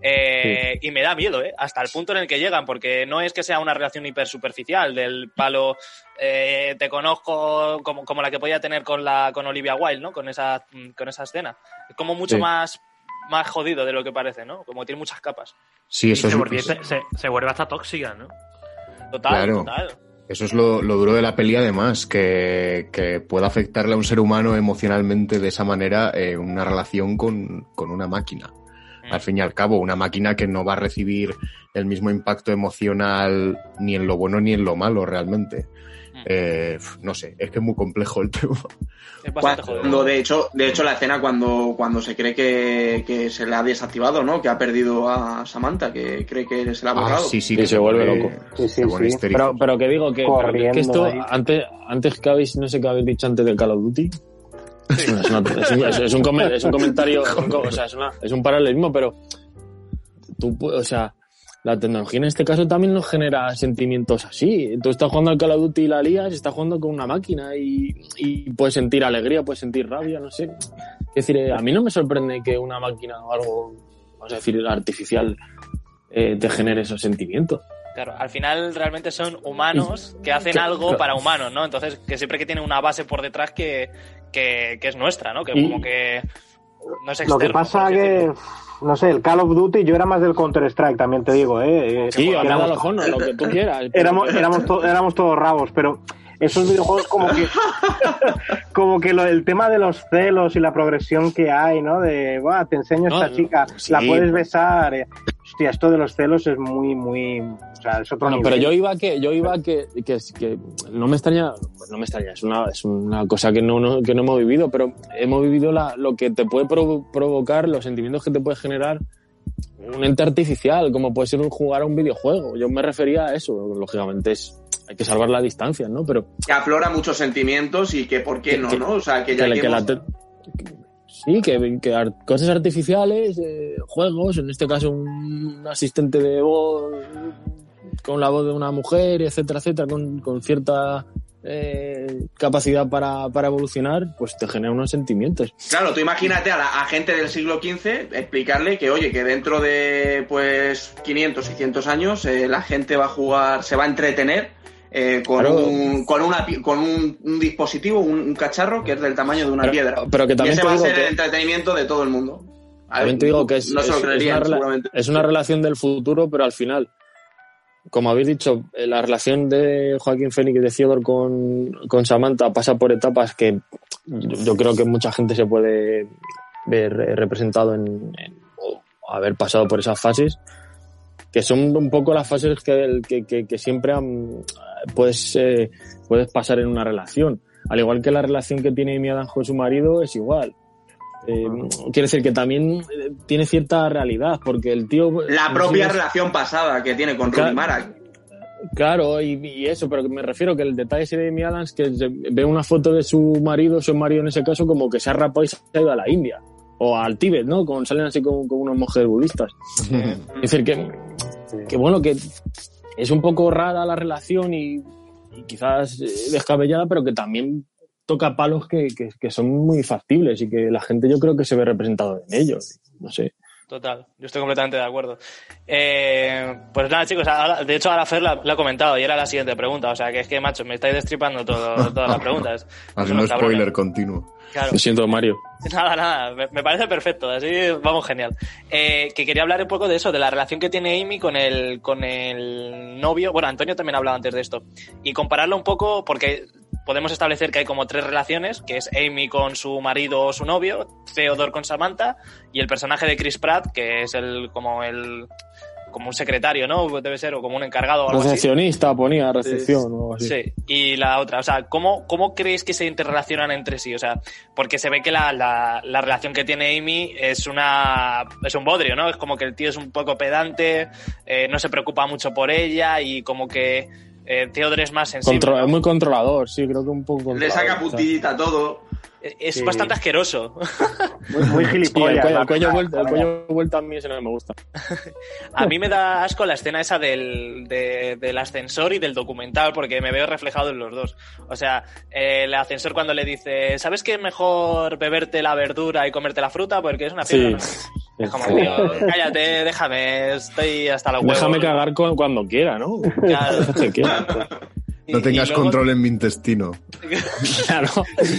Eh, Y me da miedo, ¿eh? Hasta el punto en el que llegan, porque no es que sea una relación hiper superficial del palo eh, te conozco como, como la que podía tener con la con Olivia Wilde, ¿no? Con esa, con esa escena. Es como mucho Sí. más, más jodido de lo que parece, ¿no? Como tiene muchas capas. Sí, Y eso se, es, vuelve, se, se vuelve hasta tóxica, ¿no? Total, Claro. total. eso es lo, lo duro de la peli, además, que, que pueda afectarle a un ser humano emocionalmente de esa manera eh, una relación con, con una máquina. Al fin y al cabo, una máquina que no va a recibir el mismo impacto emocional ni en lo bueno ni en lo malo realmente. Eh, no sé, es que es muy complejo el tema. Cuando, de hecho, de hecho la escena cuando, cuando se cree que, que se le ha desactivado, ¿no? Que ha perdido a Samantha, que cree que se le ha Ah, borrado. sí, sí, Y que se vuelve loco. Sí. Pero, pero que digo que, que- esto, ahí. antes, antes que habéis, no sé qué habéis dicho antes del Call of Duty. Es, una- es un, es- un es un comentario, es un co- o sea, es, una- es un paralelismo, pero tú, o sea, la tecnología en este caso también nos genera sentimientos así. Tú estás jugando al Call of Duty y la lías, estás jugando con una máquina y, y puedes sentir alegría, puedes sentir rabia, no sé. Es decir, eh, a mí no me sorprende que una máquina o algo, vamos a decir, artificial, eh, te genere esos sentimientos. Claro, al final realmente son humanos que hacen algo para humanos, ¿no? Entonces, que siempre que tiene una base por detrás que, que, que es nuestra, ¿no? Que Y- como que no es Lo que externo, pasa que, no sé, el Call of Duty, yo era más del Counter-Strike, también te digo, ¿eh? Eh, Sí, a éramos- Medal of Honor, lo que tú quieras. éramos, éramos, to- éramos todos rabos, pero esos videojuegos como que como que lo, el tema de los celos y la progresión que hay, ¿no? De, "Buah, te enseño a No, esta chica, sí. la puedes besar. Hostia, esto de los celos es muy, muy... O sea, es otro Bueno, nivel. pero yo iba a que, yo iba que, que, que no me extraña, pues no me extraña, es una, es una cosa que no, no- que no hemos vivido, pero hemos vivido la, lo que te puede provo- provocar, los sentimientos que te puede generar un ente artificial, como puede ser un jugar a un videojuego. Yo me refería a eso, lógicamente es, hay que salvar la distancia, ¿no? Pero Que aflora muchos sentimientos y que por qué Que- no, que- ¿no? O sea, que ya que, que que la hemos- te- sí, que, que cosas artificiales, eh, juegos, en este caso un asistente de voz con la voz de una mujer, etcétera, etcétera, con, con cierta eh, capacidad para, para evolucionar, pues te genera unos sentimientos. Claro, tú imagínate a la gente del siglo XV explicarle que, oye, que dentro de pues 500 y 100 años eh, la gente va a jugar, se va a entretener eh, con, Claro. un, con, una, con un, un dispositivo, un, un cacharro que es del tamaño de una Pero- piedra. pero que también y ese te va a ser que- el entretenimiento de todo el mundo. A También ver, te digo que es, no es- es una, es relación del futuro, pero al final, como habéis dicho, eh, la relación de Joaquín Fénix y de Theodore con, con Samantha pasa por etapas que yo, yo creo que mucha gente se puede ver eh, representado en, en- o haber pasado por esas fases, que son un poco las fases que, que, que- que siempre han- puedes, eh, puedes pasar en una relación. Al igual que la relación que tiene Amy Adams con su marido es igual. Eh, quiere decir que también eh, tiene cierta realidad, porque el tío... La propia relación pasada que tiene con Claro. Rooney Mara. Claro, y, y eso, pero me refiero que el detalle ese de Amy Adams, que ve una foto de su marido, su marido en ese caso, como que se ha rapado y se ha ido a la India. O al Tíbet, ¿no? Con, salen así como, como unas mujeres budistas. Es decir, que, que bueno, que es un poco rara la relación y, y quizás eh, descabellada, pero que también toca palos que, que, que son muy factibles y que la gente yo creo que se ve representado en ellos. No sé. Total, yo estoy completamente de acuerdo. Eh, pues nada, chicos, ahora- de hecho ahora Fer la, la ha comentado y era la siguiente pregunta. O sea, que es que, macho, me estáis destripando todo- todas las preguntas. Cabrones. spoiler continuo. Claro. Lo siento, Mario. Nada, nada, me, parece perfecto, así vamos genial. Eh, que quería hablar un poco de eso, de la relación que tiene Amy con el, con el novio. Bueno, Antonio también ha hablado antes de esto. Y compararlo un poco, porque podemos establecer que hay como tres relaciones, que es Amy con su marido o su novio, Theodore con Samantha, y el personaje de Chris Pratt, que es el como el como un secretario, ¿no? Debe ser, o como un encargado o algo así. Recepcionista ponía recepción o algo así. Sí, y la otra, o sea, ¿cómo, ¿cómo creéis que se interrelacionan entre sí? O sea, porque se ve que la, la, la relación que tiene Amy es una es un bodrio, ¿no? Es como que el tío es un poco pedante, eh, no se preocupa mucho por ella y como que eh, Theodore es más sensible. Contro- ¿no? Es muy controlador, sí, creo que un poco Le saca o sea. putillita a todo. Es Sí. bastante asqueroso. Muy, muy Sí, el gilipollas. cuello, la el cuello vuelta, el cuello vuelta a mí ese no me gusta. A mí me da asco la escena esa del, de- del ascensor y del documental porque me veo reflejado en los dos. O sea, eh, el ascensor cuando le dice, ¿sabes que es mejor beberte la verdura y comerte la fruta? Porque es una Sí. piedra. Es como, tío, cállate, déjame, estoy hasta los huevos. Déjame cagar cuando quiera, ¿no? Claro. No tengas luego- control en mi intestino. Claro,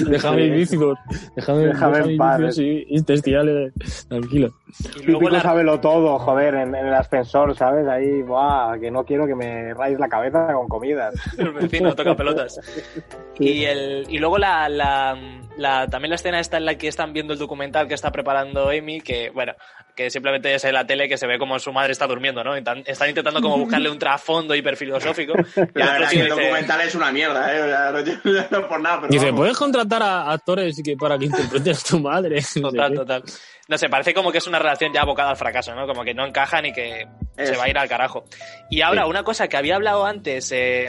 déjame vicios, déjame, Déjame déjame en paz. vicios y intestinales, tranquilo. Y luego la- sábelo todo, joder, en, en el ascensor, ¿sabes? Ahí, buah, que no quiero que me rayes la cabeza con comidas. el vecino toca pelotas. Y, el, y luego la, la, la- también la escena esta en la que están viendo el documental que está preparando Amy, que bueno, que simplemente es en la tele que se ve como su madre está durmiendo, ¿no? Están, están intentando como buscarle un trasfondo hiperfilosófico. Y La verdad que el dice, documental es una mierda, ¿eh? O sea, no, no por nada, pero. Dice, vamos. ¿puedes contratar a actores que para que interpreten a tu madre? Total, total. No sé, parece como que es una relación ya abocada al fracaso, ¿no? Como que no encajan y que se va a ir al carajo. Y ahora, una cosa que había hablado antes eh,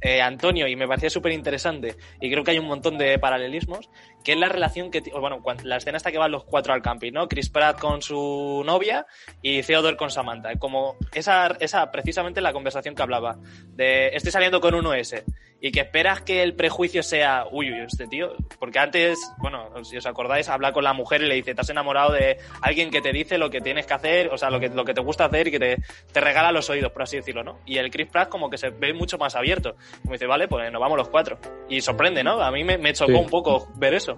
eh, Antonio y me parecía súper interesante, y creo que hay un montón de paralelismos, que es la relación que, bueno, la escena esta que van los cuatro al camping, ¿no? Chris Pratt con su novia y Theodore con Samantha. Como esa, esa precisamente la conversación que hablaba, de estoy saliendo con uno ese, y que esperas que el prejuicio sea, uy, uy, este tío, porque antes, bueno, si os acordáis, habla con la mujer y le dice, te has enamorado de alguien que te dice lo que tienes que hacer, o sea, lo que, lo que te gusta hacer y que te, te regala los oídos, por así decirlo, ¿no? Y el Chris Pratt como que se ve mucho más abierto. Como dice, vale, pues nos vamos los cuatro. Y sorprende, ¿no? A mí me, me chocó Sí. un poco ver eso.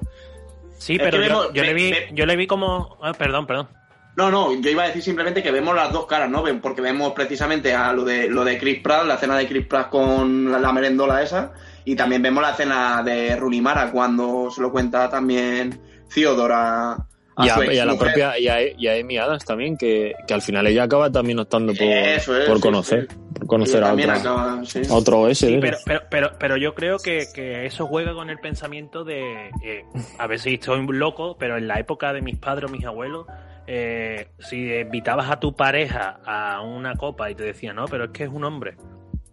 Sí, pero yo, vemos- yo le vi, yo le vi como... ah, perdón, perdón. No, no, yo iba a decir simplemente que vemos las dos caras, ¿no? Porque vemos precisamente a lo de lo de Chris Pratt, la escena de Chris Pratt con la, la merendola esa, y también vemos la escena de Runimara cuando se lo cuenta también Theodore a, a Y a, y a la propia y a, y a Amy Adams también, que, que al final ella acaba también optando por, es, por sí, conocer, por conocer a otro, acaba, sí. a otro de pero, pero, pero, pero yo creo que, que eso juega con el pensamiento de, eh, a ver si estoy loco, pero en la época de mis padres o mis abuelos, eh, si invitabas a tu pareja a una copa y te decían, no, pero es que es un hombre.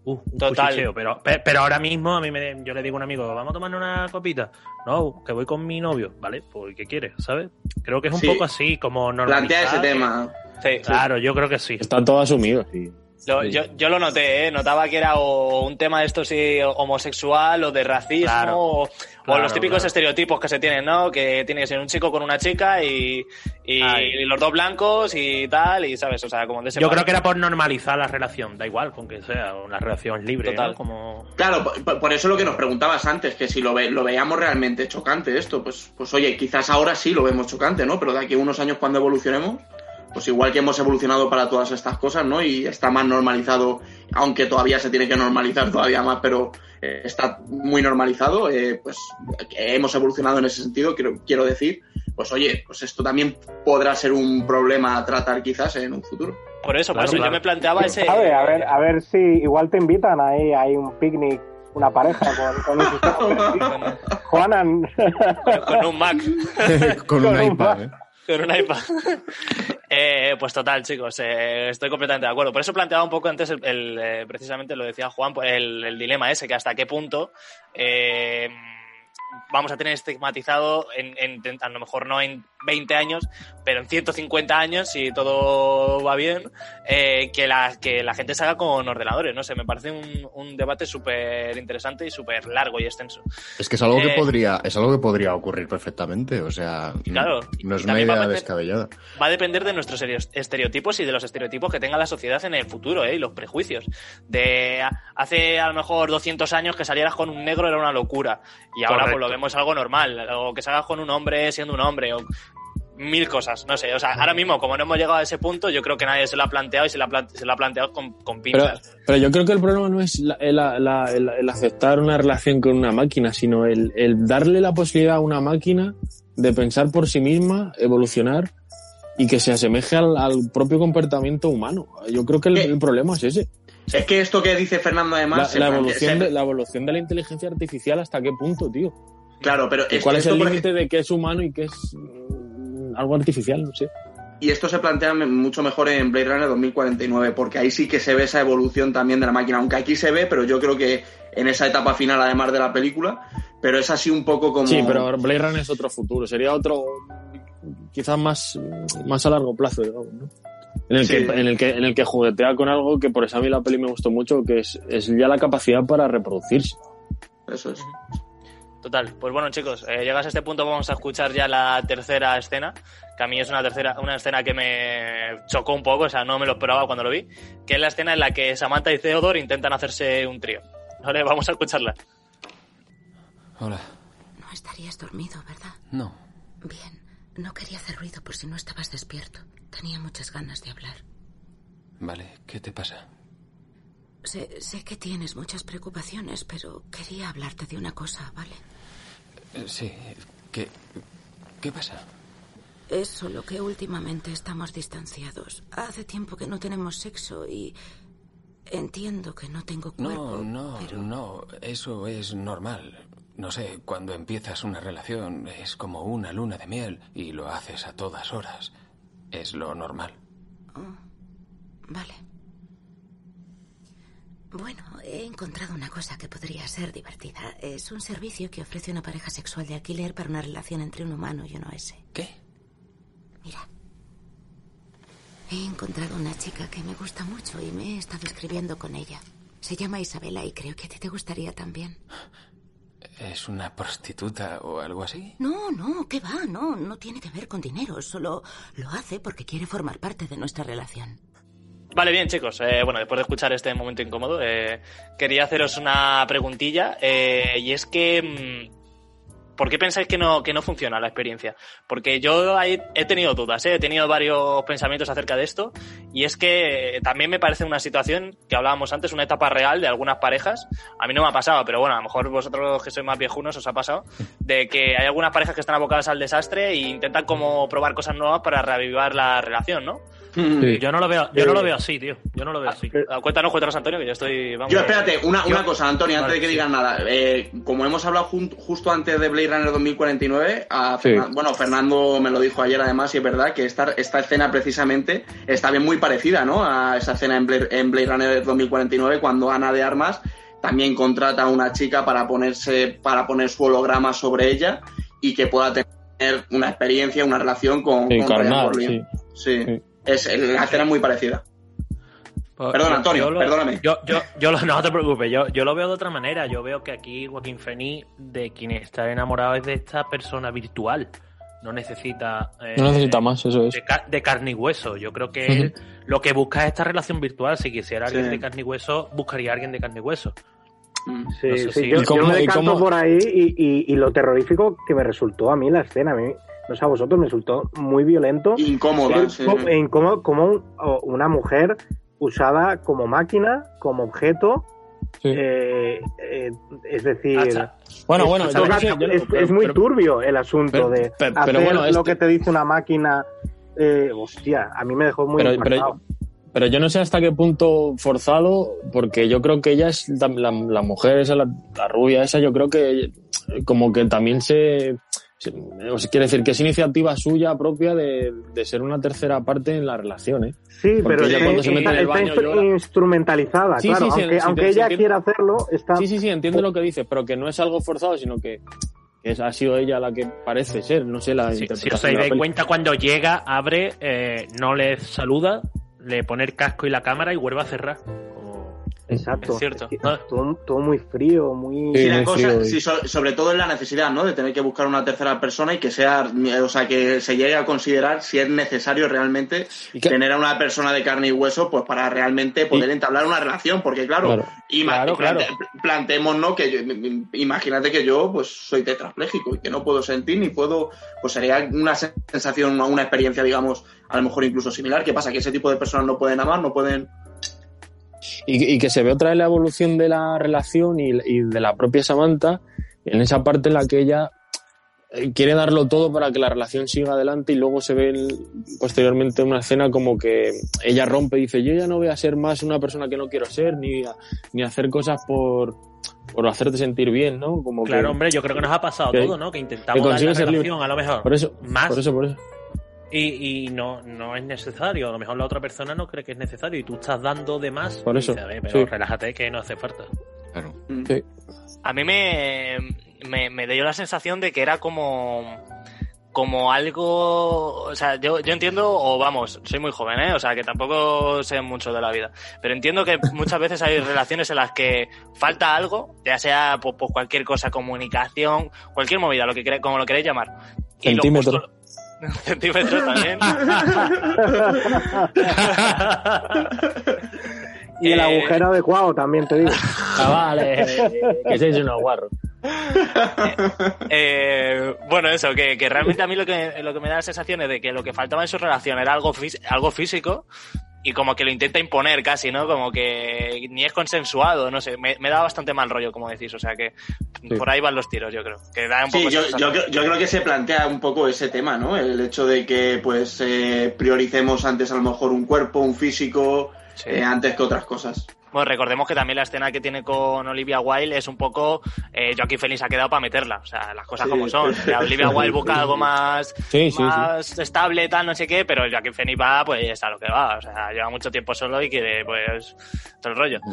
Uh, un Total. cuchicheo. Pero, pe- pero ahora mismo a mí me, yo le digo a un amigo, vamos a tomar una copita. No, que voy con mi novio, ¿vale? Pues ¿qué quieres? ¿Sabes? Creo que es un Sí. poco así, como normalizar. Plantea ese tema. Sí, Claro, yo creo que sí. Está todo asumido, sí. Lo- yo, yo lo noté, ¿eh? notaba que era o un tema de esto sí homosexual o de racismo Claro. o, o Claro, los típicos claro. estereotipos que se tienen, ¿no? Que tiene que ser un chico con una chica y, y, los dos blancos y tal, y sabes, o sea, como de ese Yo creo que era por normalizar la relación, da igual, con que sea una relación libre, Total. ¿no? Como... Claro, por eso lo que nos preguntabas antes, que si lo, ve- lo veíamos realmente chocante esto, pues, pues oye, quizás ahora sí lo vemos chocante, ¿no? Pero de aquí a unos años cuando evolucionemos, pues igual que hemos evolucionado para todas estas cosas, ¿no? Y está más normalizado, aunque todavía se tiene que normalizar todavía más, pero eh, está muy normalizado, eh, pues hemos evolucionado en ese sentido, quiero, quiero decir, pues oye, pues esto también podrá ser un problema a tratar quizás en un futuro. Por eso, por Claro, eso claro. yo me planteaba ese... A ver, a ver si igual te invitan ahí, hay un picnic, una pareja con, con un sistema. Juanan. con un Mac. Con un iPad, ¿eh? Con un iPad. Eh, pues total, chicos, eh, estoy completamente de acuerdo. Por eso planteaba un poco antes, el, eh, precisamente lo decía Juan, pues, el, el dilema ese, que hasta qué punto eh, vamos a tener estigmatizado, en- a lo mejor no en 20 años, pero en 150 años, si todo va bien, eh, que, la, que la gente se haga con ordenadores. No sé, me parece un, un debate súper interesante y súper largo y extenso. Es que es algo que Eh, podría, es algo que podría ocurrir perfectamente, o sea, claro, no es una va idea depender- descabellada. va a depender de nuestros estereotipos y de los estereotipos que tenga la sociedad en el futuro, ¿eh? Y los prejuicios. De hace a lo mejor 200 años que salieras con un negro era una locura. Y ahora pues lo vemos algo normal. O que salgas con un hombre siendo un hombre. O mil cosas, no sé. O sea, ahora mismo, como no hemos llegado a ese punto, yo creo que nadie se lo ha planteado y se lo ha, se lo ha planteado con, con Pero, pinzas. pero yo creo que el problema no es la- el, la- el- el aceptar una relación con una máquina, sino el, el darle la posibilidad a una máquina de pensar por sí misma, evolucionar y que se asemeje al, al propio comportamiento humano. Yo creo que el, el problema es ese. Es que esto que dice Fernando La, además... la evolución se- de, la evolución de la inteligencia artificial hasta qué punto, tío. Claro, pero ¿Y es- ¿Cuál es esto, el límite de qué es humano y qué es algo artificial? No sé. Y esto se plantea mucho mejor en Blade Runner 2049, porque ahí sí que se ve esa evolución también de la máquina, aunque aquí se ve, pero yo creo que en esa etapa final, además de la película, pero es así un poco como... Sí, pero Blade Runner es otro futuro. Sería otro, quizás más, más a largo plazo, digamos, ¿no? En el, Sí. que, en, el que, en el que juguetea con algo que por eso a mí la peli me gustó mucho, que es, es ya la capacidad para reproducirse. Eso es. Total, pues bueno chicos, eh, llegas a este punto vamos a escuchar ya la tercera escena, que a mí es una tercera, una escena que me chocó un poco, o sea, no me lo esperaba cuando lo vi, que es la escena en la que Samantha y Theodore intentan hacerse un trío. Vale, vamos a escucharla. Hola. No estarías dormido, ¿verdad? No. Bien. No quería hacer ruido por si no estabas despierto. Tenía muchas ganas de hablar. Vale, ¿qué te pasa? Sé, sé que tienes muchas preocupaciones, pero quería hablarte de una cosa, ¿vale? Eh, Sí. ¿Qué, qué pasa? Es solo que últimamente estamos distanciados. Hace tiempo que no tenemos sexo y entiendo que no tengo cuerpo. No, no, no. Eso es normal. No sé, cuando empiezas una relación es como una luna de miel y lo haces a todas horas. Es lo normal. Oh, vale. Bueno, he encontrado una cosa que podría ser divertida. Es un servicio que ofrece una pareja sexual de alquiler para una relación entre un humano y un OS. ¿Qué? Mira. He encontrado una chica que me gusta mucho y me he estado escribiendo con ella. Se llama Isabela y creo que a ti te gustaría también. ¿Es una prostituta o algo así? No, no, ¿qué va? No, no tiene que ver con dinero. Solo lo hace porque quiere formar parte de nuestra relación. Vale, bien chicos, eh, bueno, después de escuchar este momento incómodo, eh, quería haceros una preguntilla, eh, y es que... mm, ¿Por qué pensáis que no, que no funciona la experiencia? Porque yo he tenido dudas, ¿eh? he tenido varios pensamientos acerca de esto y es que también me parece una situación que hablábamos antes, una etapa real de algunas parejas. A mí no me ha pasado, pero bueno, a lo mejor vosotros que sois más viejunos os ha pasado, de que hay algunas parejas que están abocadas al desastre e intentan como probar cosas nuevas para reavivar la relación, ¿no? Yo no lo veo, yo no lo veo así, tío. Yo no lo veo así. Ah, Cuéntanos, cuéntanos, Antonio, que yo estoy... Vamos, Yo, espérate, una, Yo- una cosa, Antonio, antes Vale, de que sí. digas nada. Eh, como hemos hablado jun- justo antes de Blade Runner 2049, a Sí. Fernan- bueno, Fernando me lo dijo ayer además, y es verdad que esta, esta escena precisamente está bien muy parecida, ¿no? A esa escena en Blade, en Blade Runner 2049, cuando Ana de Armas también contrata a una chica para ponerse, para poner su holograma sobre ella y que pueda tener una experiencia, una relación con, con Ryan Encarnar, sí. Sí. Es, la escena es muy parecida. Perdón, Antonio, lo- perdóname. Yo, yo, yo lo- no te preocupes, yo, yo lo veo de otra manera. Yo veo que aquí Joaquín Feni, de quien está enamorado, es de esta persona virtual. No necesita. eh, No necesita más, eso es. de, ca- de carne y hueso. Yo creo que él lo que busca es esta relación virtual. Si quisiera alguien Sí. de carne y hueso, buscaría a alguien de carne y hueso. Sí, No sé sí, si- yo, ¿Y cómo- yo me decanto por ahí y, y- y lo terrorífico que me resultó a mí la escena, a mí, no sé a vosotros, me resultó muy violento. Incómoda, sí. co- e incómodo como un- una mujer usada como máquina, como objeto. eh, eh, es decir, Bueno, bueno, es, yo es- pero- es muy pero- turbio el asunto pero- de pero- hacer pero bueno, lo este- que te dice una máquina. eh, hostia, a mí me dejó muy pero, impactado. pero, pero yo no sé hasta qué punto forzado, porque yo creo que ella es la, la- la mujer esa, la, la rubia esa, yo creo que como que también se, se- o sea, quiere decir que es iniciativa suya propia de, de ser una tercera parte en la relación, ¿eh? Sí, Porque pero ella está, cuando se mete en el está baño instru- llora. instrumentalizada, Sí, claro. sí, sí, aunque sí, aunque sí, ella sí, quiera hacerlo, está. Sí, sí, sí, entiendo lo que dice, pero que no es algo forzado, sino que, que es- ha sido ella la que parece ser, no sé, la Si, si os dais cuenta, cuando llega, abre, eh, no le saluda, le pone el casco y la cámara y vuelve a cerrar. Exacto. Es cierto. que todo, todo muy frío, muy. Sí, la cosa, sí, so- sobre todo en la necesidad, ¿no? De tener que buscar una tercera persona y que sea, o sea, que se llegue a considerar si es necesario realmente tener a una persona de carne y hueso, pues para realmente poder entablar una relación, porque claro, Claro. Claro, plante- claro. planteémonos que yo- imagínate que yo, pues soy tetrapléjico y que no puedo sentir ni puedo, pues sería una sensación, una experiencia, digamos, a lo mejor incluso similar. ¿Qué pasa? Que ese tipo de personas no pueden amar, no pueden Y, y que se ve otra vez la evolución de la relación y, y de la propia Samantha en esa parte en la que ella eh, quiere darlo todo para que la relación siga adelante y luego se ve el- posteriormente una escena como que ella rompe y dice yo ya no voy a ser más una persona que no quiero ser ni, a- ni hacer cosas por, por hacerte sentir bien, ¿no? Como Claro, que, hombre, yo creo que nos ha pasado que- todo, ¿no? Que que intentamos dar consigue la relación, a lo mejor. Por eso, más por eso, por eso. Y, y no, no es necesario. A lo mejor la otra persona no cree que es necesario y tú estás dando de más. Por eso, dices, "A ver, pero sí. relájate que no hace falta. Claro. Sí. A mí me, me, me dio la sensación de que era como como algo, o sea, yo, yo entiendo, o vamos, soy muy joven, ¿eh? O sea, que tampoco sé mucho de la vida, pero entiendo que muchas veces hay relaciones en las que falta algo, ya sea por, por cualquier cosa, comunicación, cualquier movida, lo que como lo queréis llamar. Y lo Centímetro. justo- Centímetro también. Y el Eh, agujero adecuado también te digo. Chavales, que sois unos guarros. Eh, bueno, eso, que, que realmente a mí lo que, lo que me da la sensación es de que lo que faltaba en su relación era algo, algo físico y como que lo intenta imponer casi, ¿no? Como que ni es consensuado, no sé, me, me da bastante mal rollo, como decís, o sea que por ahí van los tiros, yo creo. Que da un Sí, poco yo, esa yo, creo- yo creo que se plantea un poco ese tema, ¿no? El hecho de que pues eh, prioricemos antes a lo mejor un cuerpo, un físico, eh, antes que otras cosas. Bueno, recordemos que también la escena que tiene con Olivia Wilde es un poco. Eh, Joaquín Phoenix ha quedado para meterla. O sea, las cosas Sí. como son. O sea, Olivia Wilde busca algo más, Sí, sí, más estable, tal, no sé qué, pero Joaquín Phoenix va, pues está lo que va. O sea, lleva mucho tiempo solo y quiere, pues, todo el rollo.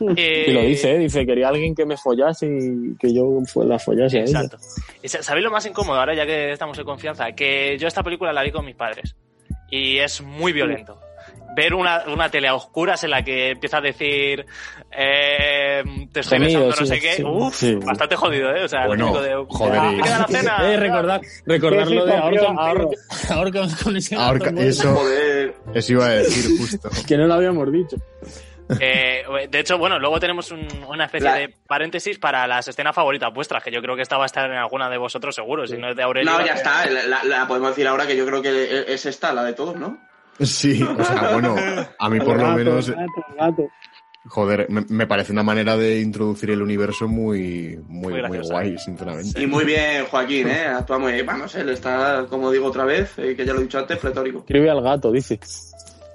Y lo dice, ¿eh? dice, quería alguien que me follase y que yo la follase a ella. Exacto. Y sa- ¿Sabéis lo más incómodo ahora, ya que estamos en confianza? Que yo esta película la vi con mis padres. Y es muy violento. Ver una, una tele a oscuras en la que empieza a decir eh, te estoy besando, no sí, sé qué. sí, Uf, sí. bastante jodido, ¿eh? O sea, Bueno, de, joder, "Ah, y- ¿me queda la cena? Eh, recordar, recordar lo de ahorca, situación, ahorca, ahorca con ese Ahorca- gato muerto, eso, Joder. eso iba a decir justo. que no lo habíamos dicho. Eh, de hecho, bueno, luego tenemos un- una especie La- de paréntesis para las escenas favoritas vuestras, que yo creo que esta va a estar en alguna de vosotros seguro, si no es de Aurelio. No, ya está, la podemos decir ahora que yo creo que es esta, la de todos, ¿no? Sí, o sea, bueno, a mí por lo menos, gato, gato. joder, me, me parece una manera de introducir el universo muy, muy, Muy muy, guay, sinceramente. Y muy bien, Joaquín, ¿eh? Actúa muy bien. Vamos, él está, como digo otra vez, eh, que ya lo he dicho antes, pletórico. Escribe al gato, dice.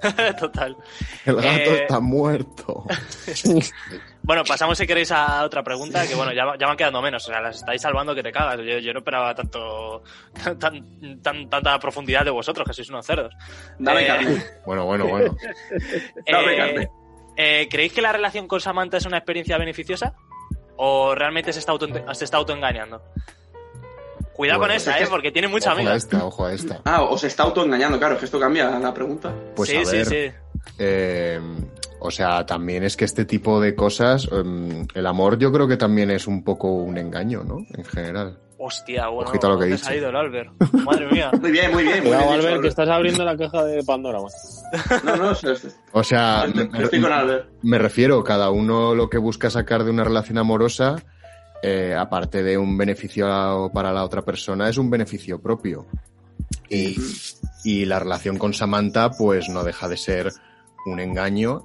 Total. El gato Eh, está muerto. Bueno, pasamos si queréis a otra pregunta, que bueno, ya, ya van quedando menos, o sea, las estáis salvando que te cagas. Yo, yo no esperaba tanto, tan, tan- tanta profundidad de vosotros, que sois unos cerdos. Dame Eh, carne. Bueno, bueno, bueno. Dame eh, carne. eh, ¿Creéis que la relación con Samantha es una experiencia beneficiosa? ¿O realmente se está, auto, se está autoengañando? Cuidado Bueno, con esa, ¿eh? Porque tiene mucha Ojo a amiga. esta, ojo a esta. Ah, os está autoengañando, claro, es que esto cambia la pregunta. Pues sí, a sí, ver, sí. eh, o sea, también es que este tipo de cosas, em, el amor yo creo que también es un poco un engaño, ¿no? En general. Hostia, bueno, Ojito a lo que ¿dónde he ha salido el Albert? Madre mía. Muy bien, muy bien. Muy Cuidado, bien dicho, Albert, que estás abriendo la caja de Pandora, man. No, no, es- es- O sea, me, estoy con Albert. me refiero, cada uno lo que busca sacar de una relación amorosa, eh, aparte de un beneficio para la otra persona, es un beneficio propio. Y, y la relación con Samantha, pues no deja de ser un engaño,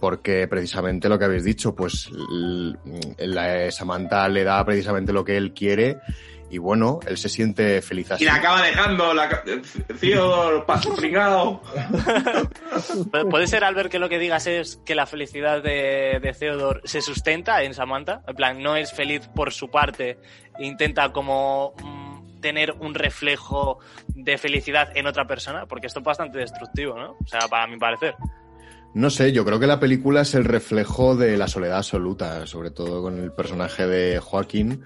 porque precisamente lo que habéis dicho, pues la, Samantha le da precisamente lo que él quiere, y bueno, él se siente feliz así. Y la acaba dejando, la Tío. Pu- ¿Puede ser, Albert, que lo que digas es que la felicidad de, de Theodore se sustenta en Samantha? En plan, no es feliz por su parte, intenta como mm, tener un reflejo de felicidad en otra persona, porque esto es bastante destructivo, ¿no? O sea, para mi parecer. No sé, yo creo que la película es el reflejo de la soledad absoluta, sobre todo con el personaje de Joaquín.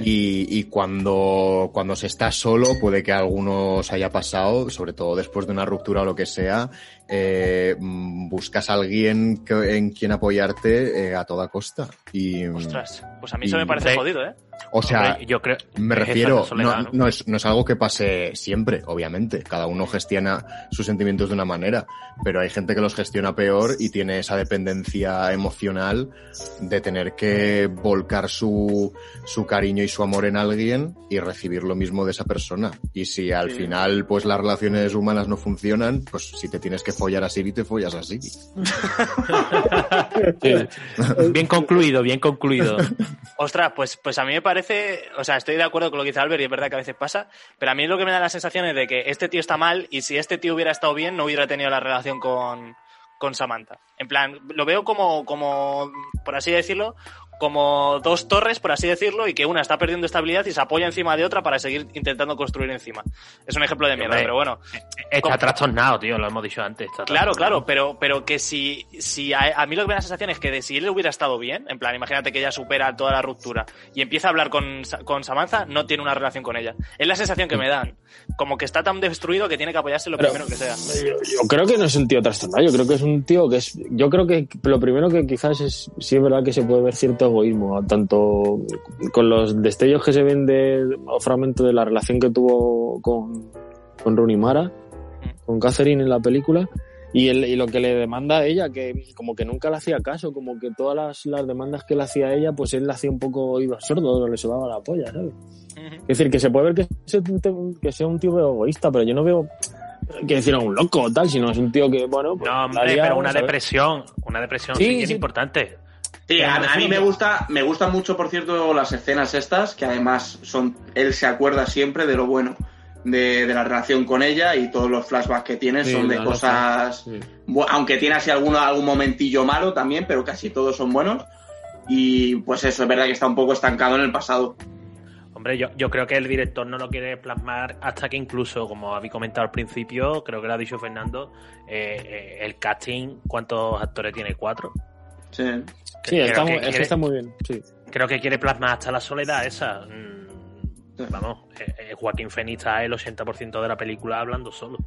Y, y cuando, cuando se está solo, puede que algunos haya pasado, sobre todo después de una ruptura o lo que sea, eh, buscas a alguien que- en quien apoyarte eh, a toda costa. Y, Ostras, pues a mí y- eso me parece jodido, ¿eh? o sea, Hombre, yo creo me refiero, soledad, no, ¿no? no es, no es algo que pase siempre, obviamente. Cada uno gestiona sus sentimientos de una manera, pero hay gente que los gestiona peor y tiene esa dependencia emocional de tener que volcar su, su cariño y su amor en alguien y recibir lo mismo de esa persona. Y si al Sí. final pues las relaciones humanas no funcionan, pues si te tienes que follar a Siri, te follas a Siri. Bien concluido, bien concluido. Ostras, pues, pues a mí me parece, o sea, estoy de acuerdo con lo que dice Albert y es verdad que a veces pasa, pero a mí lo que me da la sensación es de que este tío está mal y si este tío hubiera estado bien no hubiera tenido la relación con, con Samantha. En plan, lo veo como, como, por así decirlo, como dos torres, por así decirlo, y que una está perdiendo estabilidad y se apoya encima de otra para seguir intentando construir encima. Es un ejemplo de mierda, pero bueno. Está Como- trastornado, tío, lo hemos dicho antes. está Claro, claro, pero, pero que si, si a, a mí lo que me da la sensación es que de si él hubiera estado bien, en plan, imagínate que ella supera toda la ruptura y empieza a hablar con, con Samantha, no tiene una relación con ella. Es la sensación que me dan. Como que está tan destruido que tiene que apoyarse lo Pero- primero que sea. Yo, yo creo que no es un tío trastornado, yo creo que es un tío que es. Yo creo que lo primero que quizás es. Sí, es verdad que se puede ver cierto egoísmo, tanto con los destellos que se ven de. o fragmentos de la relación que tuvo con, con Rooney Mara, con Catherine en la película. Y, el- y lo que le demanda a ella, que como que nunca le hacía caso, como que todas las, las demandas que le hacía a ella, pues él le hacía un poco oído sordo, le sobaba la polla, ¿sabes? Es decir, que se puede ver que sea un, que sea un tío egoísta, pero yo no veo que decir a un loco o tal, sino es un tío que, bueno, pues, No, hombre, pero una depresión, una depresión Sí, sí, sí. importante. Sí, a, a mí me gusta, me gustan mucho, por cierto, las escenas estas, que además son, él se acuerda siempre de lo bueno de, de la relación con ella y todos los flashbacks que tiene Sí, son de cosas, Sí. aunque tiene así alguno, algún momentillo malo también, pero casi todos son buenos. Y pues eso, es verdad que está un poco estancado en el pasado. Hombre, yo, yo creo que el director no lo quiere plasmar hasta que incluso, como habéis comentado al principio, creo que lo ha dicho Fernando, eh, eh, el casting, ¿cuántos actores tiene? ¿Cuatro? Sí. Sí, Creo está, que muy, es que quiere- está muy bien, sí. Creo que quiere plasmar hasta la soledad esa. Mm, Vamos, eh, eh, Joaquín Phoenix está el 80% de la película hablando solo.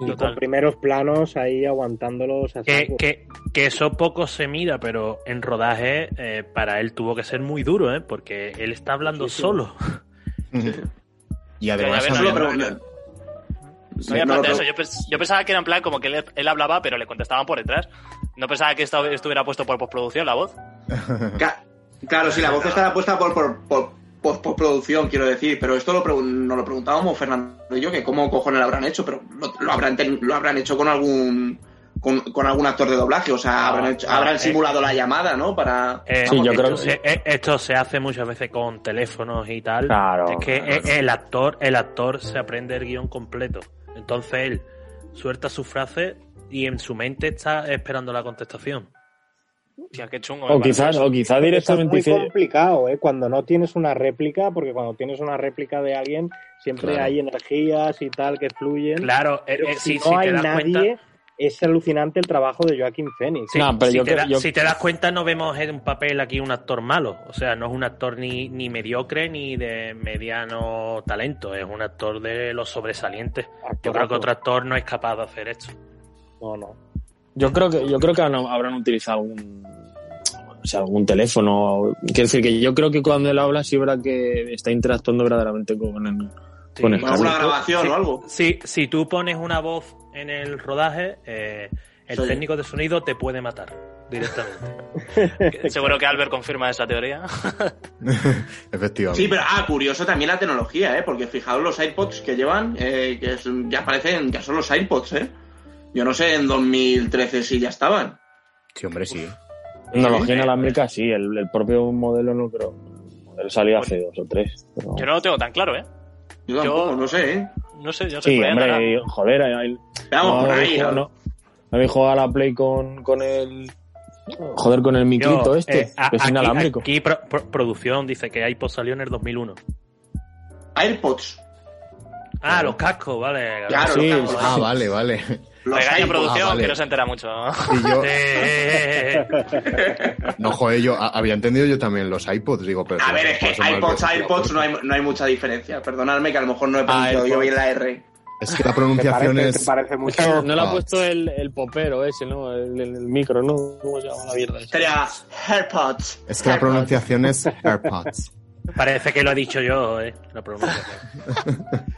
Y Total. con primeros planos ahí aguantándolos a Que, que, que eso poco se mira, pero en rodaje eh, para él tuvo que ser muy duro, ¿eh? Porque él está hablando Sí, sí. solo. Y además, ves, Solo no, también- no, No había eso. Yo, pens- yo pensaba que era en plan como que él, él hablaba, pero le contestaban por detrás. No pensaba que esto estuviera puesto por postproducción la voz. Ca- Claro, sí, la voz estará puesta por, por, por, por- por producción, quiero decir, pero esto lo nos lo preguntábamos Fernando y yo, que cómo cojones lo habrán hecho, pero lo, lo habrán, ten- lo habrán hecho con algún con, con algún actor de doblaje, o sea, No, habrán, hecho- no, habrán eh. simulado la llamada, ¿no? Para... Eh, Sí, yo esto, creo que- se, eh, esto se hace muchas veces con teléfonos y tal. Claro, Es que claro. el actor, el actor se aprende el guion completo. Entonces él suelta su frase y en su mente está esperando la contestación. Qué chungo. O parece quizás, o quizás Eso es directamente muy complicado, ¿eh? Cuando no tienes una réplica, porque cuando tienes una réplica de alguien, siempre Claro. hay energías y tal que fluyen. Claro, eh, Pero eh, si si, no si hay te das nadie, cuenta. es alucinante el trabajo de Joaquín Phoenix. Sí, No, pero si, yo te creo- da- yo- si te das cuenta, no vemos en un papel aquí un actor malo. O sea, no es un actor ni, ni mediocre ni de mediano talento. Es un actor de los sobresalientes. Yo creo que otro actor no es capaz de hacer esto. No, no. Yo creo que, yo creo que habrán habrán utilizado algún, o sea, algún teléfono. Quiero decir que yo creo que cuando él habla sí verdad que está interactuando verdaderamente con el, con el alguna grabación Sí, o algo. Sí, si tú pones una voz en el rodaje, eh, el técnico de sonido te puede matar directamente. Seguro que Albert confirma esa teoría. Efectivamente. Sí, pero ah, curioso también la tecnología, ¿eh? Porque fijaos los AirPods que llevan, eh, que es- ya parecen que son los AirPods, ¿eh? Yo no sé en 2013 si ya estaban. Sí, hombre, sí. Tecnología inalámbrica, sí, el, el propio modelo no creo. Él salió hace dos o tres. pero- Yo no lo tengo tan claro, ¿eh? Yo tampoco, no sé, ¿eh? No sé, yo sé. Sí, por hombre, joder, ahí- Vamos, por habéis ahí, ¿no? no, habéis jugado a la Play con, con el. Joder, con el micrito Yo, este, eh, a- que es aquí, inalámbrico. aquí pro- pro- producción dice que iPod salió en el 2001. AirPods. Ah, los cascos, vale. Claro, Sí, los cascos. Ah, vale, vale. Producción, Ah, vale. que no se entera mucho. Y yo, no, joder, yo a- había entendido yo también los iPods, digo, pero. A ver, es que iPods iPods, no hay, no hay mucha diferencia. Perdonadme que a lo mejor no he pronunciado yo bien la R. Es que la ¿Te pronunciación te es. parece Es mucho? que no le ha Ah. puesto el, el popero ese, ¿no? El, el- el micro, ¿no? ¿Cómo se llama la mierda? Sería AirPods. Es que la pronunciación es AirPods. Parece que lo he dicho yo, eh, la pronunciación.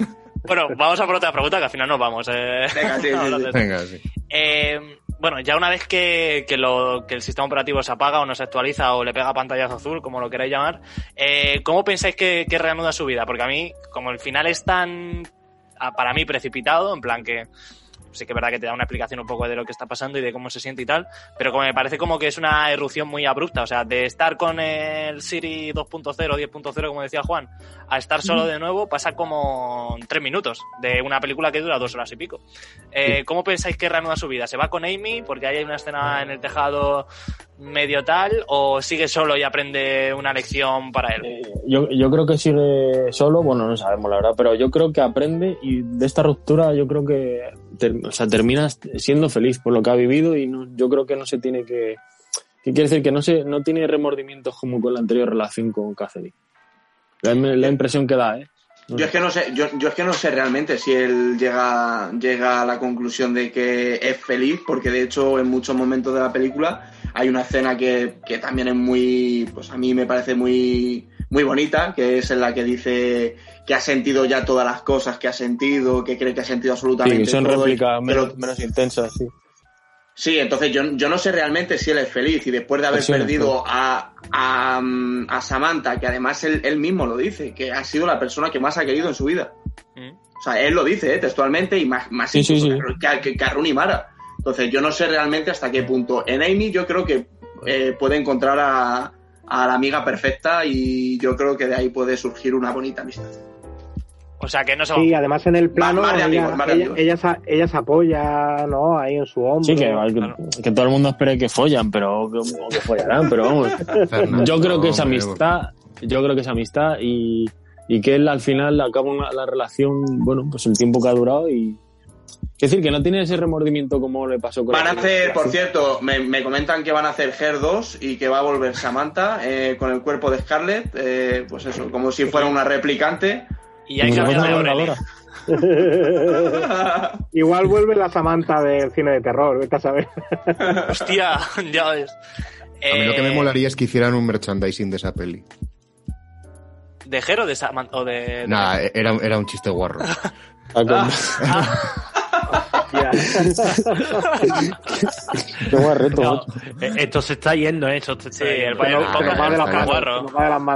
Bueno, vamos a por otra pregunta, que al final nos vamos. Eh. Venga, sí. Venga, sí. Eh, bueno, ya una vez que, que lo, que el sistema operativo se apaga o no se actualiza o le pega pantallazo azul, como lo queráis llamar, eh, ¿cómo pensáis que, que reanuda su vida? Porque a mí, como el final es tan, ah, para mí, precipitado, en plan que sí que es verdad que te da una explicación un poco de lo que está pasando y de cómo se siente y tal, pero como me parece como que es una erupción muy abrupta, o sea, de estar con el Siri 2.0, 10.0, como decía Juan, a estar solo de nuevo pasa como tres minutos de una película que dura dos horas y pico. Eh, ¿Cómo pensáis que reanuda su vida? ¿Se va con Amy porque ahí hay una escena en el tejado medio tal o sigue solo y aprende una lección para él? Yo, yo creo que sigue solo, bueno, no sabemos la verdad, pero yo creo que aprende y de esta ruptura yo creo que ter- o sea, termina siendo feliz por lo que ha vivido y no- yo creo que no se tiene que... ¿Qué quiere decir? Que no, se, no tiene remordimientos como con la anterior relación con Catherine. La, la impresión que da, ¿eh? Yo es que no sé, yo, yo es que no sé realmente si él llega, llega a la conclusión de que es feliz, porque de hecho en muchos momentos de la película hay una escena que, que también es muy, pues a mí me parece muy, muy bonita, que es en la que dice que ha sentido ya todas las cosas que ha sentido, que cree que ha sentido absolutamente Sí, son todo, réplicas pero- menos, menos intensas, sí. Sí, entonces yo, yo no sé realmente si él es feliz y después de haber Versiones, perdido a, a, mm, a Samantha, que además él, él mismo lo dice, que ha sido la persona que más ha querido en su vida. O sea, él lo dice ¿eh? textualmente y más, más Sí, sí, incluso sí. que, que, que a Rooney Mara. Entonces yo no sé realmente hasta qué punto. En Amy yo creo que eh, puede encontrar a, a la amiga perfecta y yo creo que de ahí puede surgir una bonita amistad. O sea, que no se Sí, además en el plano más de ella, amigos, más ella, amigos. ella se, ella se apoya, ¿no? Ahí en su hombro. Sí, que, que, que todo el mundo espere que follan, pero que, que follarán, pero vamos. Fernando, yo creo que es amistad, yo creo que es amistad y, y que él al final acaba una- la relación, bueno, pues el tiempo que ha durado y es decir, que no tiene ese remordimiento como le pasó con Van a hacer, por cierto, me, me comentan que van a hacer Her 2 y que va a volver Samantha eh, con el cuerpo de Scarlett, eh, pues eso, como si fuera una replicante. Y hay que de. Igual vuelve la Samantha del cine de terror, vete a saber. Hostia, ya ves. A mí lo que me Eh, molaría es que hicieran un merchandising de esa peli. ¿De Jero o de Saman- o de, Nah, era, era un chiste guarro. Ah, Qué guay reto, No, eh, esto se está yendo, ¿eh? Esto se está Sí, yendo.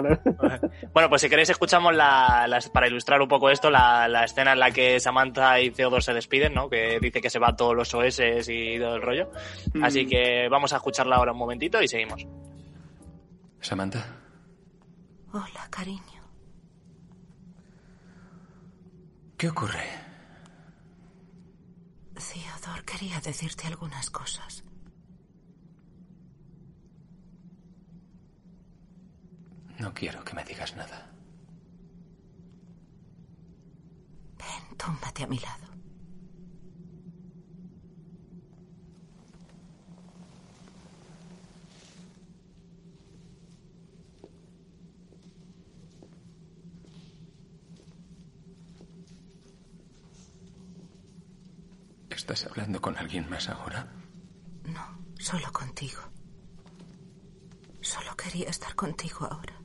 de. Bueno, pues si queréis escuchamos la, la- para ilustrar un poco esto, la, la escena en la que Samantha y Theodore se despiden, ¿no? Que dice que se va a todos los OS y todo el rollo. Así que vamos a escucharla ahora un momentito y seguimos. Samantha, Hola, cariño. ¿qué ocurre? Theodore, quería decirte algunas cosas. No quiero que me digas nada. Ven, túmbate a mi lado. ¿Estás hablando con alguien más ahora? Solo contigo. Solo quería estar contigo ahora.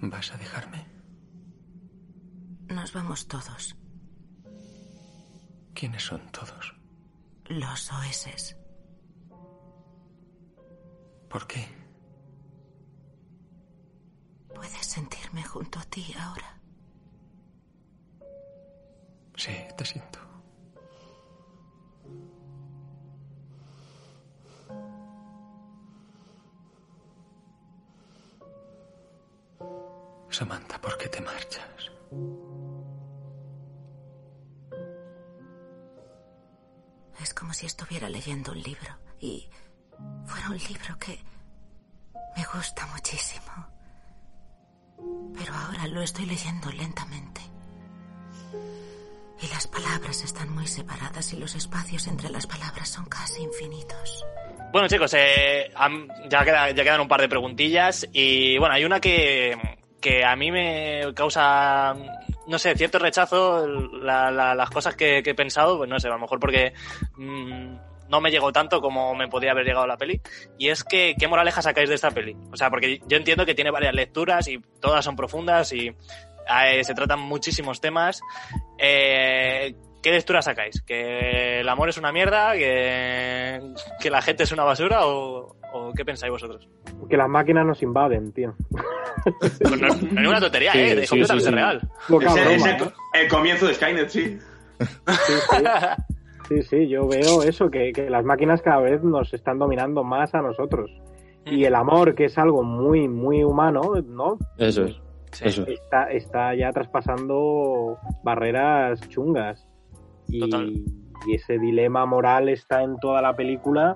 ¿Vas a dejarme? Nos vamos todos. ¿Quiénes son todos? Los OS. ¿Por qué? ¿Puedes sentirme junto a ti ahora? Sí, te siento. Samantha, ¿por qué te marchas? Si estuviera leyendo un libro y fuera un libro que me gusta muchísimo. Pero ahora lo estoy leyendo lentamente. Y las palabras están muy separadas y los espacios entre las palabras son casi infinitos. Bueno, chicos, eh, ya, queda- ya quedan un par de preguntillas. Y bueno, hay una que, que a mí me causa, no sé, cierto rechazo. la- la- las cosas que, he pensado, pues no sé, a lo mejor porque mm, no me llegó tanto como me podría haber llegado la peli. Y es que, ¿qué moraleja sacáis de esta peli? O sea, porque yo entiendo que tiene varias lecturas y todas son profundas y eh, se tratan muchísimos temas. Eh, ¿Qué lectura sacáis? ¿Que el amor es una mierda? ¿Que, que la gente es una basura? ¿O, o qué pensáis vosotros? Que las máquinas nos invaden, tío. Pues no, no es ninguna tontería, Sí, ¿eh? Es sí, completamente sí, sí. real. Broma, ese- ¿eh? el comienzo de Skynet, sí. Sí, sí, yo veo eso, que, que las máquinas cada vez nos están dominando más a nosotros. Y el amor, que es algo muy, muy humano, ¿no? Eso es. Eso es. Está, está ya traspasando barreras chungas. Y, y ese dilema moral está en toda la película.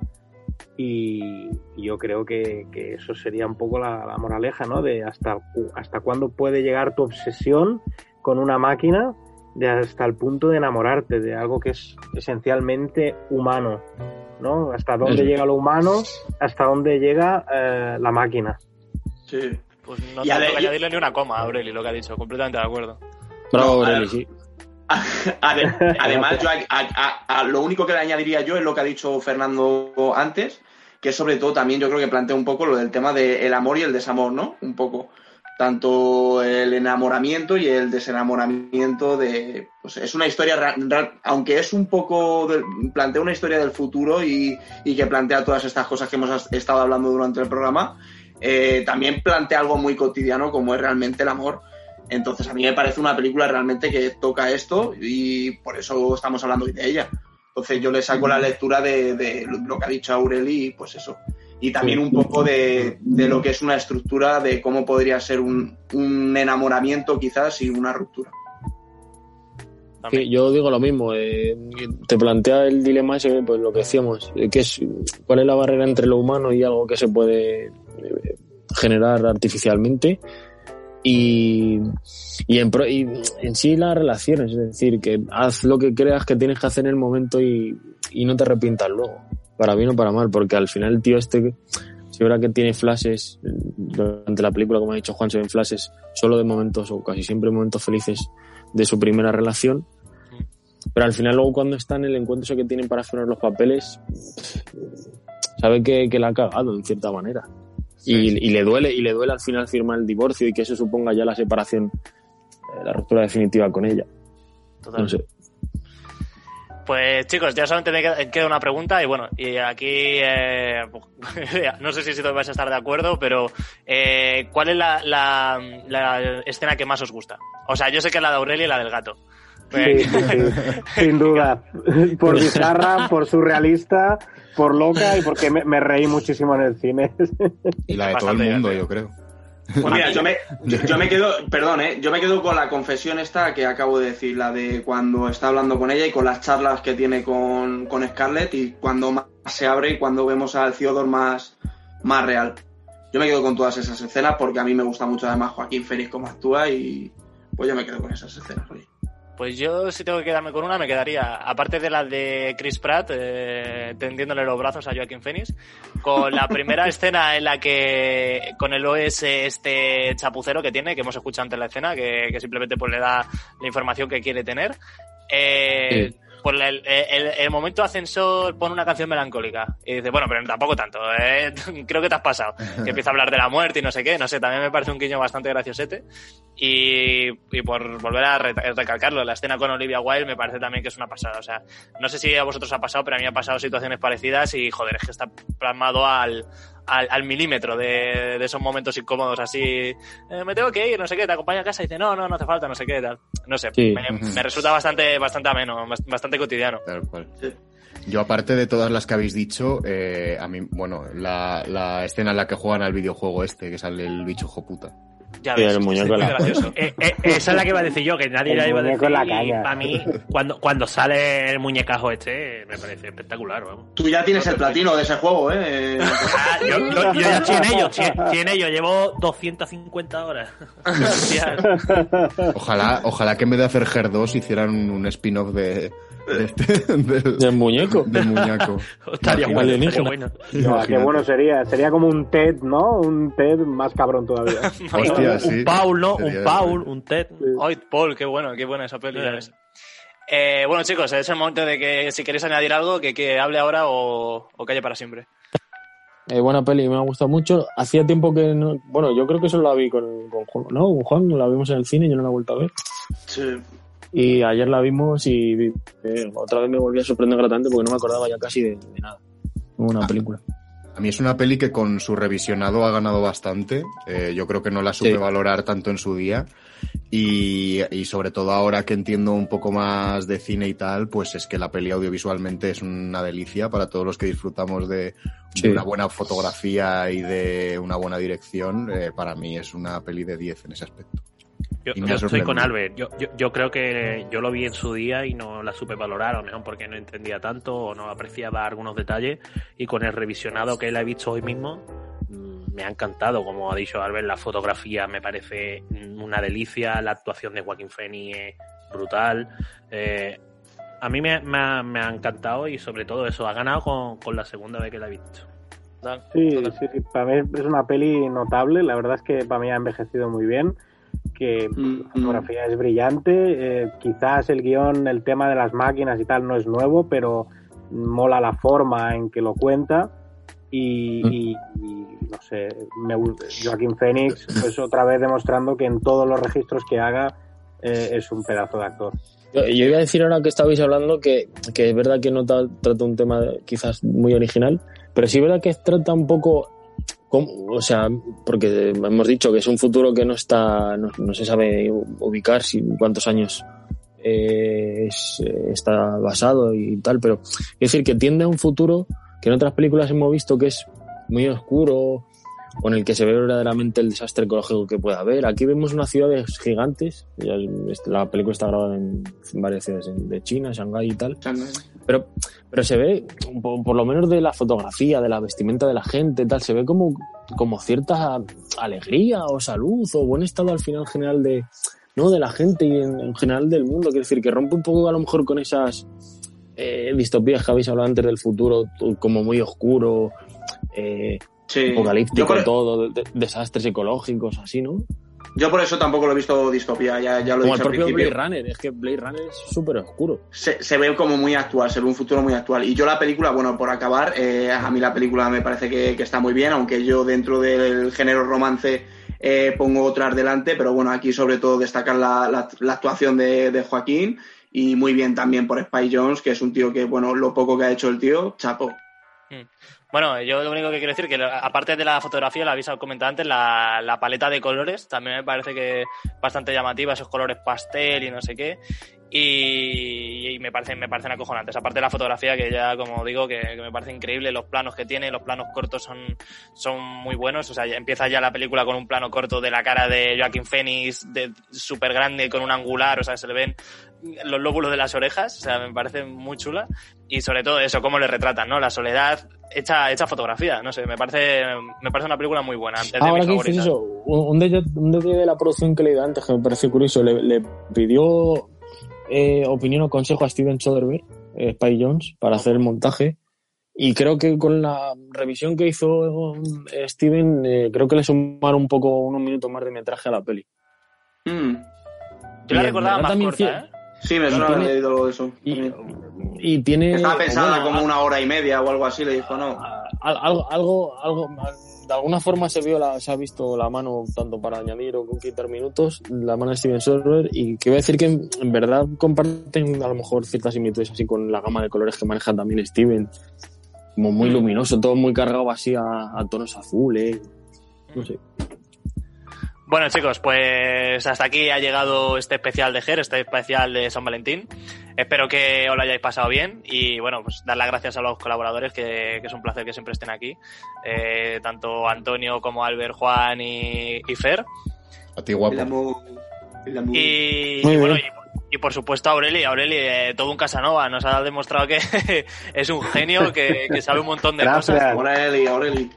Y, y yo creo que, que eso sería un poco la, la moraleja, ¿no? De hasta, cu- hasta cuándo puede llegar tu obsesión con una máquina, de hasta el punto de enamorarte de algo que es esencialmente humano, ¿no? Hasta dónde llega lo humano, hasta dónde llega eh, la máquina. Sí. Pues no Y tengo que añadirle ni una coma a Aureli, lo que ha dicho. Completamente de acuerdo. Bravo, Aureli, sí. Ade- Además, yo lo único que le añadiría yo es lo que ha dicho Fernando antes, que sobre todo también yo creo que plantea un poco lo del tema del amor y el desamor, ¿no? Un poco. Tanto el enamoramiento y el desenamoramiento de... Pues es una historia, aunque es un poco... plantea una historia del futuro y, y que plantea todas estas cosas que hemos estado hablando durante el programa, eh, también plantea algo muy cotidiano como es realmente el amor. Entonces a mí me parece una película realmente que toca esto y por eso estamos hablando hoy de ella. Entonces yo le saco la lectura de, de lo que ha dicho Aureli y pues eso. Y también un poco de, de lo que es una estructura de cómo podría ser un, un enamoramiento quizás y una ruptura. Sí, yo digo lo mismo. eh, te plantea el dilema ese, pues lo que decíamos, eh, que es cuál es la barrera entre lo humano y algo que se puede eh, generar artificialmente. Y, y, en, pro- y en sí las relaciones, es decir, que haz lo que creas que tienes que hacer en el momento y, y no te arrepientas luego, para bien o para mal, porque al final el tío este, si verdad que tiene flashes, durante la película, como ha dicho Juan, se ven flashes solo de momentos o casi siempre momentos felices de su primera relación, pero al final luego cuando está en el encuentro que tienen para firmar los papeles, sabe que, que la ha cagado en cierta manera. Y, y le duele, y le duele al final firmar el divorcio y que eso suponga ya la separación, eh, la ruptura definitiva con ella. No sé. Pues chicos, ya solamente me queda, queda una pregunta y bueno, y aquí eh, no sé si todos vais a estar de acuerdo, pero eh, ¿cuál es la, la- la escena que más os gusta? O sea, yo sé que es la de Aurelia y la del gato. Sí, sí, sí, sin duda. Por bizarra, por surrealista, por loca y porque me, me reí muchísimo en el cine. Y la de todo el mundo, yo creo. Pues mira, yo me, yo, yo me quedo, perdón, ¿eh? yo me quedo con la confesión esta que acabo de decir, la de cuando está hablando con ella y con las charlas que tiene con, con Scarlett y cuando más se abre y cuando vemos al Theodore más, más real. Yo me quedo con todas esas escenas porque a mí me gusta mucho además Joaquín Félix cómo actúa y pues yo me quedo con esas escenas. oye. Pues yo si tengo que quedarme con una me quedaría, aparte de la de Chris Pratt, eh, tendiéndole los brazos a Joaquín Phoenix, con la primera escena en la que con el OS este chapucero que tiene, que hemos escuchado antes la escena, que, que simplemente pues le da la información que quiere tener. Eh, Sí. Por el, el- el momento ascensor pone una canción melancólica y dice, bueno, pero tampoco tanto, eh, creo que te has pasado. Que empieza a hablar de la muerte y no sé qué, no sé, también me parece un guiño bastante graciosete. Y, y por volver a re- recalcarlo, la escena con Olivia Wilde me parece también que es una pasada. O sea, no sé si a vosotros ha pasado, pero a mí ha pasado situaciones parecidas y joder, es que está plasmado al, al, al milímetro de, de esos momentos incómodos así. eh, me tengo que ir, no sé qué, te acompaña a casa y dice, no, no, no hace falta, no sé qué, tal. No sé, Sí. me, me resulta bastante, bastante ameno, bast- bastante cotidiano. Tal cual. Yo, aparte de todas las que habéis dicho, eh, a mí, bueno, la, la escena en la que juegan al videojuego este, que sale el bicho hijo puta. Ya Sí, ves, el es muñeco la- gracioso. Eh, eh, esa es la que iba a decir yo, que nadie El la iba a muñeco decir. la caña. Para mí, cuando, cuando sale el muñecajo este, me parece espectacular, vamos. Tú ya tienes el platino de ese juego, ¿eh? Ah, yo, yo- yo ya estoy en ello, estoy, en ello, llevo 250 horas. Ojalá, ojalá que en vez de hacer Her 2 hicieran un, un spin-off de, de este- del, Del muñeco. del muñeco. Estaría bueno, estaría qué bueno sería. Sería como un TED, ¿no? Un TED más cabrón todavía. Hostia, un, sí. Paul, ¿no? Sería- Un Paul, un Ted. Ay, Paul, qué bueno, qué buena esa peli. Eh. Eh, bueno, chicos, es el momento de que si queréis añadir algo, que, que hable ahora o, o calle para siempre. Eh, buena peli, me ha gustado mucho. Hacía tiempo que no. Bueno, yo creo que solo la vi con, con Juan. No, con Juan, la vimos en el cine, yo no la he vuelto a ver. Sí. Y ayer la vimos y eh, otra vez me volví a sorprender gratamente porque no me acordaba ya casi de, de nada. Una película. A mí es una peli que con su revisionado ha ganado bastante. Eh, yo creo que no la supe Sí. valorar tanto en su día. Y, y sobre todo ahora que entiendo un poco más de cine y tal, pues es que la peli audiovisualmente es una delicia para todos los que disfrutamos de, una buena fotografía y de una buena dirección. Eh, para mí es una peli de 10 en ese aspecto. Yo, Y me yo ha estoy con. Albert. Yo, yo, yo creo que yo lo vi en su día y no la supe valorar, a lo mejor porque no entendía tanto o no apreciaba algunos detalles. Y con el revisionado que la he visto hoy mismo, mm, me ha encantado. Como ha dicho Albert, la fotografía me parece mm, una delicia, la actuación de Joaquín Phoenix es brutal. Eh, a mí me, me ha, me ha encantado y sobre todo eso, ha ganado con, con la segunda vez que la he visto. Sí, sí, sí, para mí es una peli notable. La verdad es que para mí ha envejecido muy bien. Que la fotografía es brillante. eh, quizás el guion, el tema de las máquinas y tal no es nuevo, pero mola la forma en que lo cuenta. Y, y- y, no sé, me, Joaquín Phoenix, pues otra vez demostrando que en todos los registros que haga eh, es un pedazo de actor. Yo, yo iba a decir ahora que estabais hablando que, que es verdad que no ta- trata un tema quizás muy original, pero sí es verdad que trata un poco, o sea, porque hemos dicho que es un futuro que no está, no, se sabe ubicar si cuántos años eh, es- eh, está basado y tal, pero es decir que tiende a un futuro que en otras películas hemos visto que es muy oscuro o en el que se ve verdaderamente el desastre ecológico que puede haber. Aquí vemos unas ciudades gigantes, la película está grabada en varias ciudades de China, Shanghái y tal, pero, pero se ve, por, por lo menos de la fotografía, de la vestimenta de la gente, tal, se ve como, como cierta alegría o salud o buen estado al final general de, no, de la gente y en, en general del mundo. Quiero decir, que rompe un poco a lo mejor con esas eh, distopías que habéis hablado antes del futuro, como muy oscuro, eh, Sí. apocalíptico por- todo, de- de- desastres ecológicos, así, ¿no? Yo por eso tampoco lo he visto distopía, ya, ya lo he Como el dicho al propio principio. Blade Runner, es que Blade Runner es súper oscuro. se, se ve como muy actual, se ve un futuro muy actual. Y yo la película, bueno, por acabar, eh, a mí la película me parece que, que está muy bien, aunque yo dentro del género romance eh, pongo otras delante, pero bueno, aquí sobre todo destacar la, la- la actuación de, de Joaquín y muy bien también por Spy Jones, que es un tío que, bueno, lo poco que ha hecho el tío, chapo. Bueno, yo lo único que quiero decir que aparte de la fotografía, la habéis comentado antes, la, la paleta de colores también me parece que bastante llamativa, esos colores pastel y no sé qué. Y, y me parecen me parecen acojonantes. Aparte de la fotografía, que ya como digo, que, que me parece increíble, los planos que tiene, los planos cortos son, son muy buenos. O sea, ya empieza ya la película con un plano corto de la cara de Joaquín Phoenix, de súper grande, con un angular, o sea, se le ven los lóbulos de las orejas, o sea, me parece muy chula. Y sobre todo eso, cómo le retratan, ¿no? La soledad hecha, hecha fotografía, no sé, me parece, me parece una película muy buena. Es de Ahora que eso, un un detalle, un detalle de la producción que le ido antes que me pareció curioso, le, le pidió eh, opinión o consejo a Steven Soderbergh, eh, Spy Jones, para hacer el montaje. Y creo que con la revisión que hizo eh, Steven, eh, creo que le sumaron un poco, unos minutos más de metraje a la peli. Mm. Yo la Y recordaba más también corta, ¿eh? Sí, me suena haber leído algo de eso. Y tiene. Estaba pensada bueno, como una hora y media o algo así, le dijo, no. Al- algo, algo, algo, de alguna forma se vio la, se ha visto la mano tanto para añadir o quitar minutos, la mano de Steven Soderbergh y que voy a decir que en, en verdad comparten a lo mejor ciertas similitudes así con la gama de colores que maneja también Steven, como muy Mm. luminoso, todo muy cargado así a, a tonos azules, no sé. Bueno, chicos, pues hasta aquí ha llegado este especial de GER, este especial de San Valentín. Espero que os lo hayáis pasado bien y, bueno, pues dar las gracias a los colaboradores, que, que es un placer que siempre estén aquí. Eh, tanto Antonio como Albert, Juan y, y Fer. A ti, guapo. Y, bueno, y por supuesto Aureli, Aureli, eh, todo un Casanova, nos ha demostrado que es un genio, que, que sabe un montón de Gracias. cosas. Aureli, Aureli.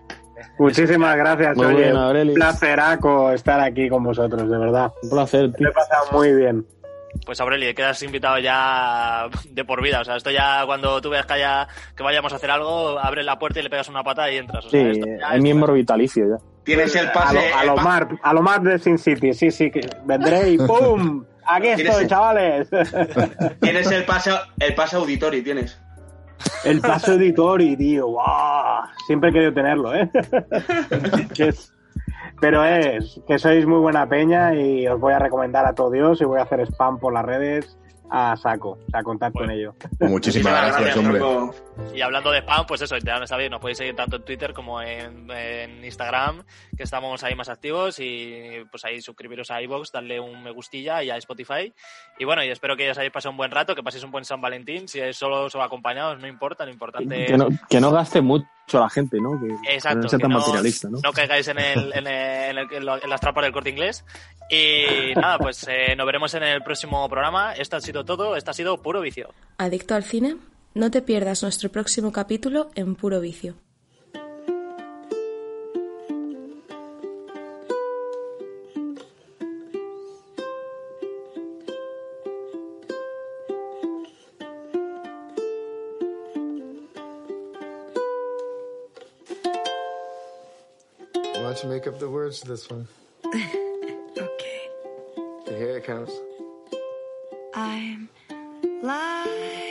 Muchísimas gracias, Muy oye. bien, Aureli. Un placeraco estar aquí con vosotros, de verdad. Un placer, Me he pasado muy bien. Pues Aureli, quedas invitado ya de por vida. O sea, esto ya cuando tú veas que, haya, que vayamos a hacer algo, abres la puerta y le pegas una patada y entras. O sea, Sí, esto ya es miembro vitalicio ya. Tienes el A pase. lo, a el lo pa- Mar, a lo Mar de Sin City, sí, sí, que vendré y ¡pum! Aquí ¿Tienes estoy, el- chavales. Tienes el pase, el pase auditorio, tienes. El paso editori, tío, ¡guau! Siempre he querido tenerlo, ¿eh? Es- Pero es que sois muy buena peña y os voy a recomendar a todo Dios y voy a hacer spam por las redes a saco, o sea, contad con ello. Pues muchísimas gracias, hombre. Y hablando de spam, pues eso, ya sabéis, nos podéis seguir tanto en Twitter como en, en Instagram, que estamos ahí más activos y pues ahí suscribiros a iVoox, darle un me gustilla y a Spotify. Y bueno, y espero que os hayáis pasado un buen rato, que paséis un buen San Valentín, si es solo o acompañados, no importa, lo importante Que no, que no gaste mucho la gente, ¿no? Que Exacto, no sea tan no, materialista, ¿no? no caigáis en, el, en, el- en el- en las trampas del corte inglés. Y nada, pues eh, nos veremos en el próximo programa. Esto ha sido todo, esto ha sido puro vicio. ¿Adicto al cine? No te pierdas nuestro próximo capítulo en Puro Vicio. Up the words to this one? okay. Here it comes. I'm lying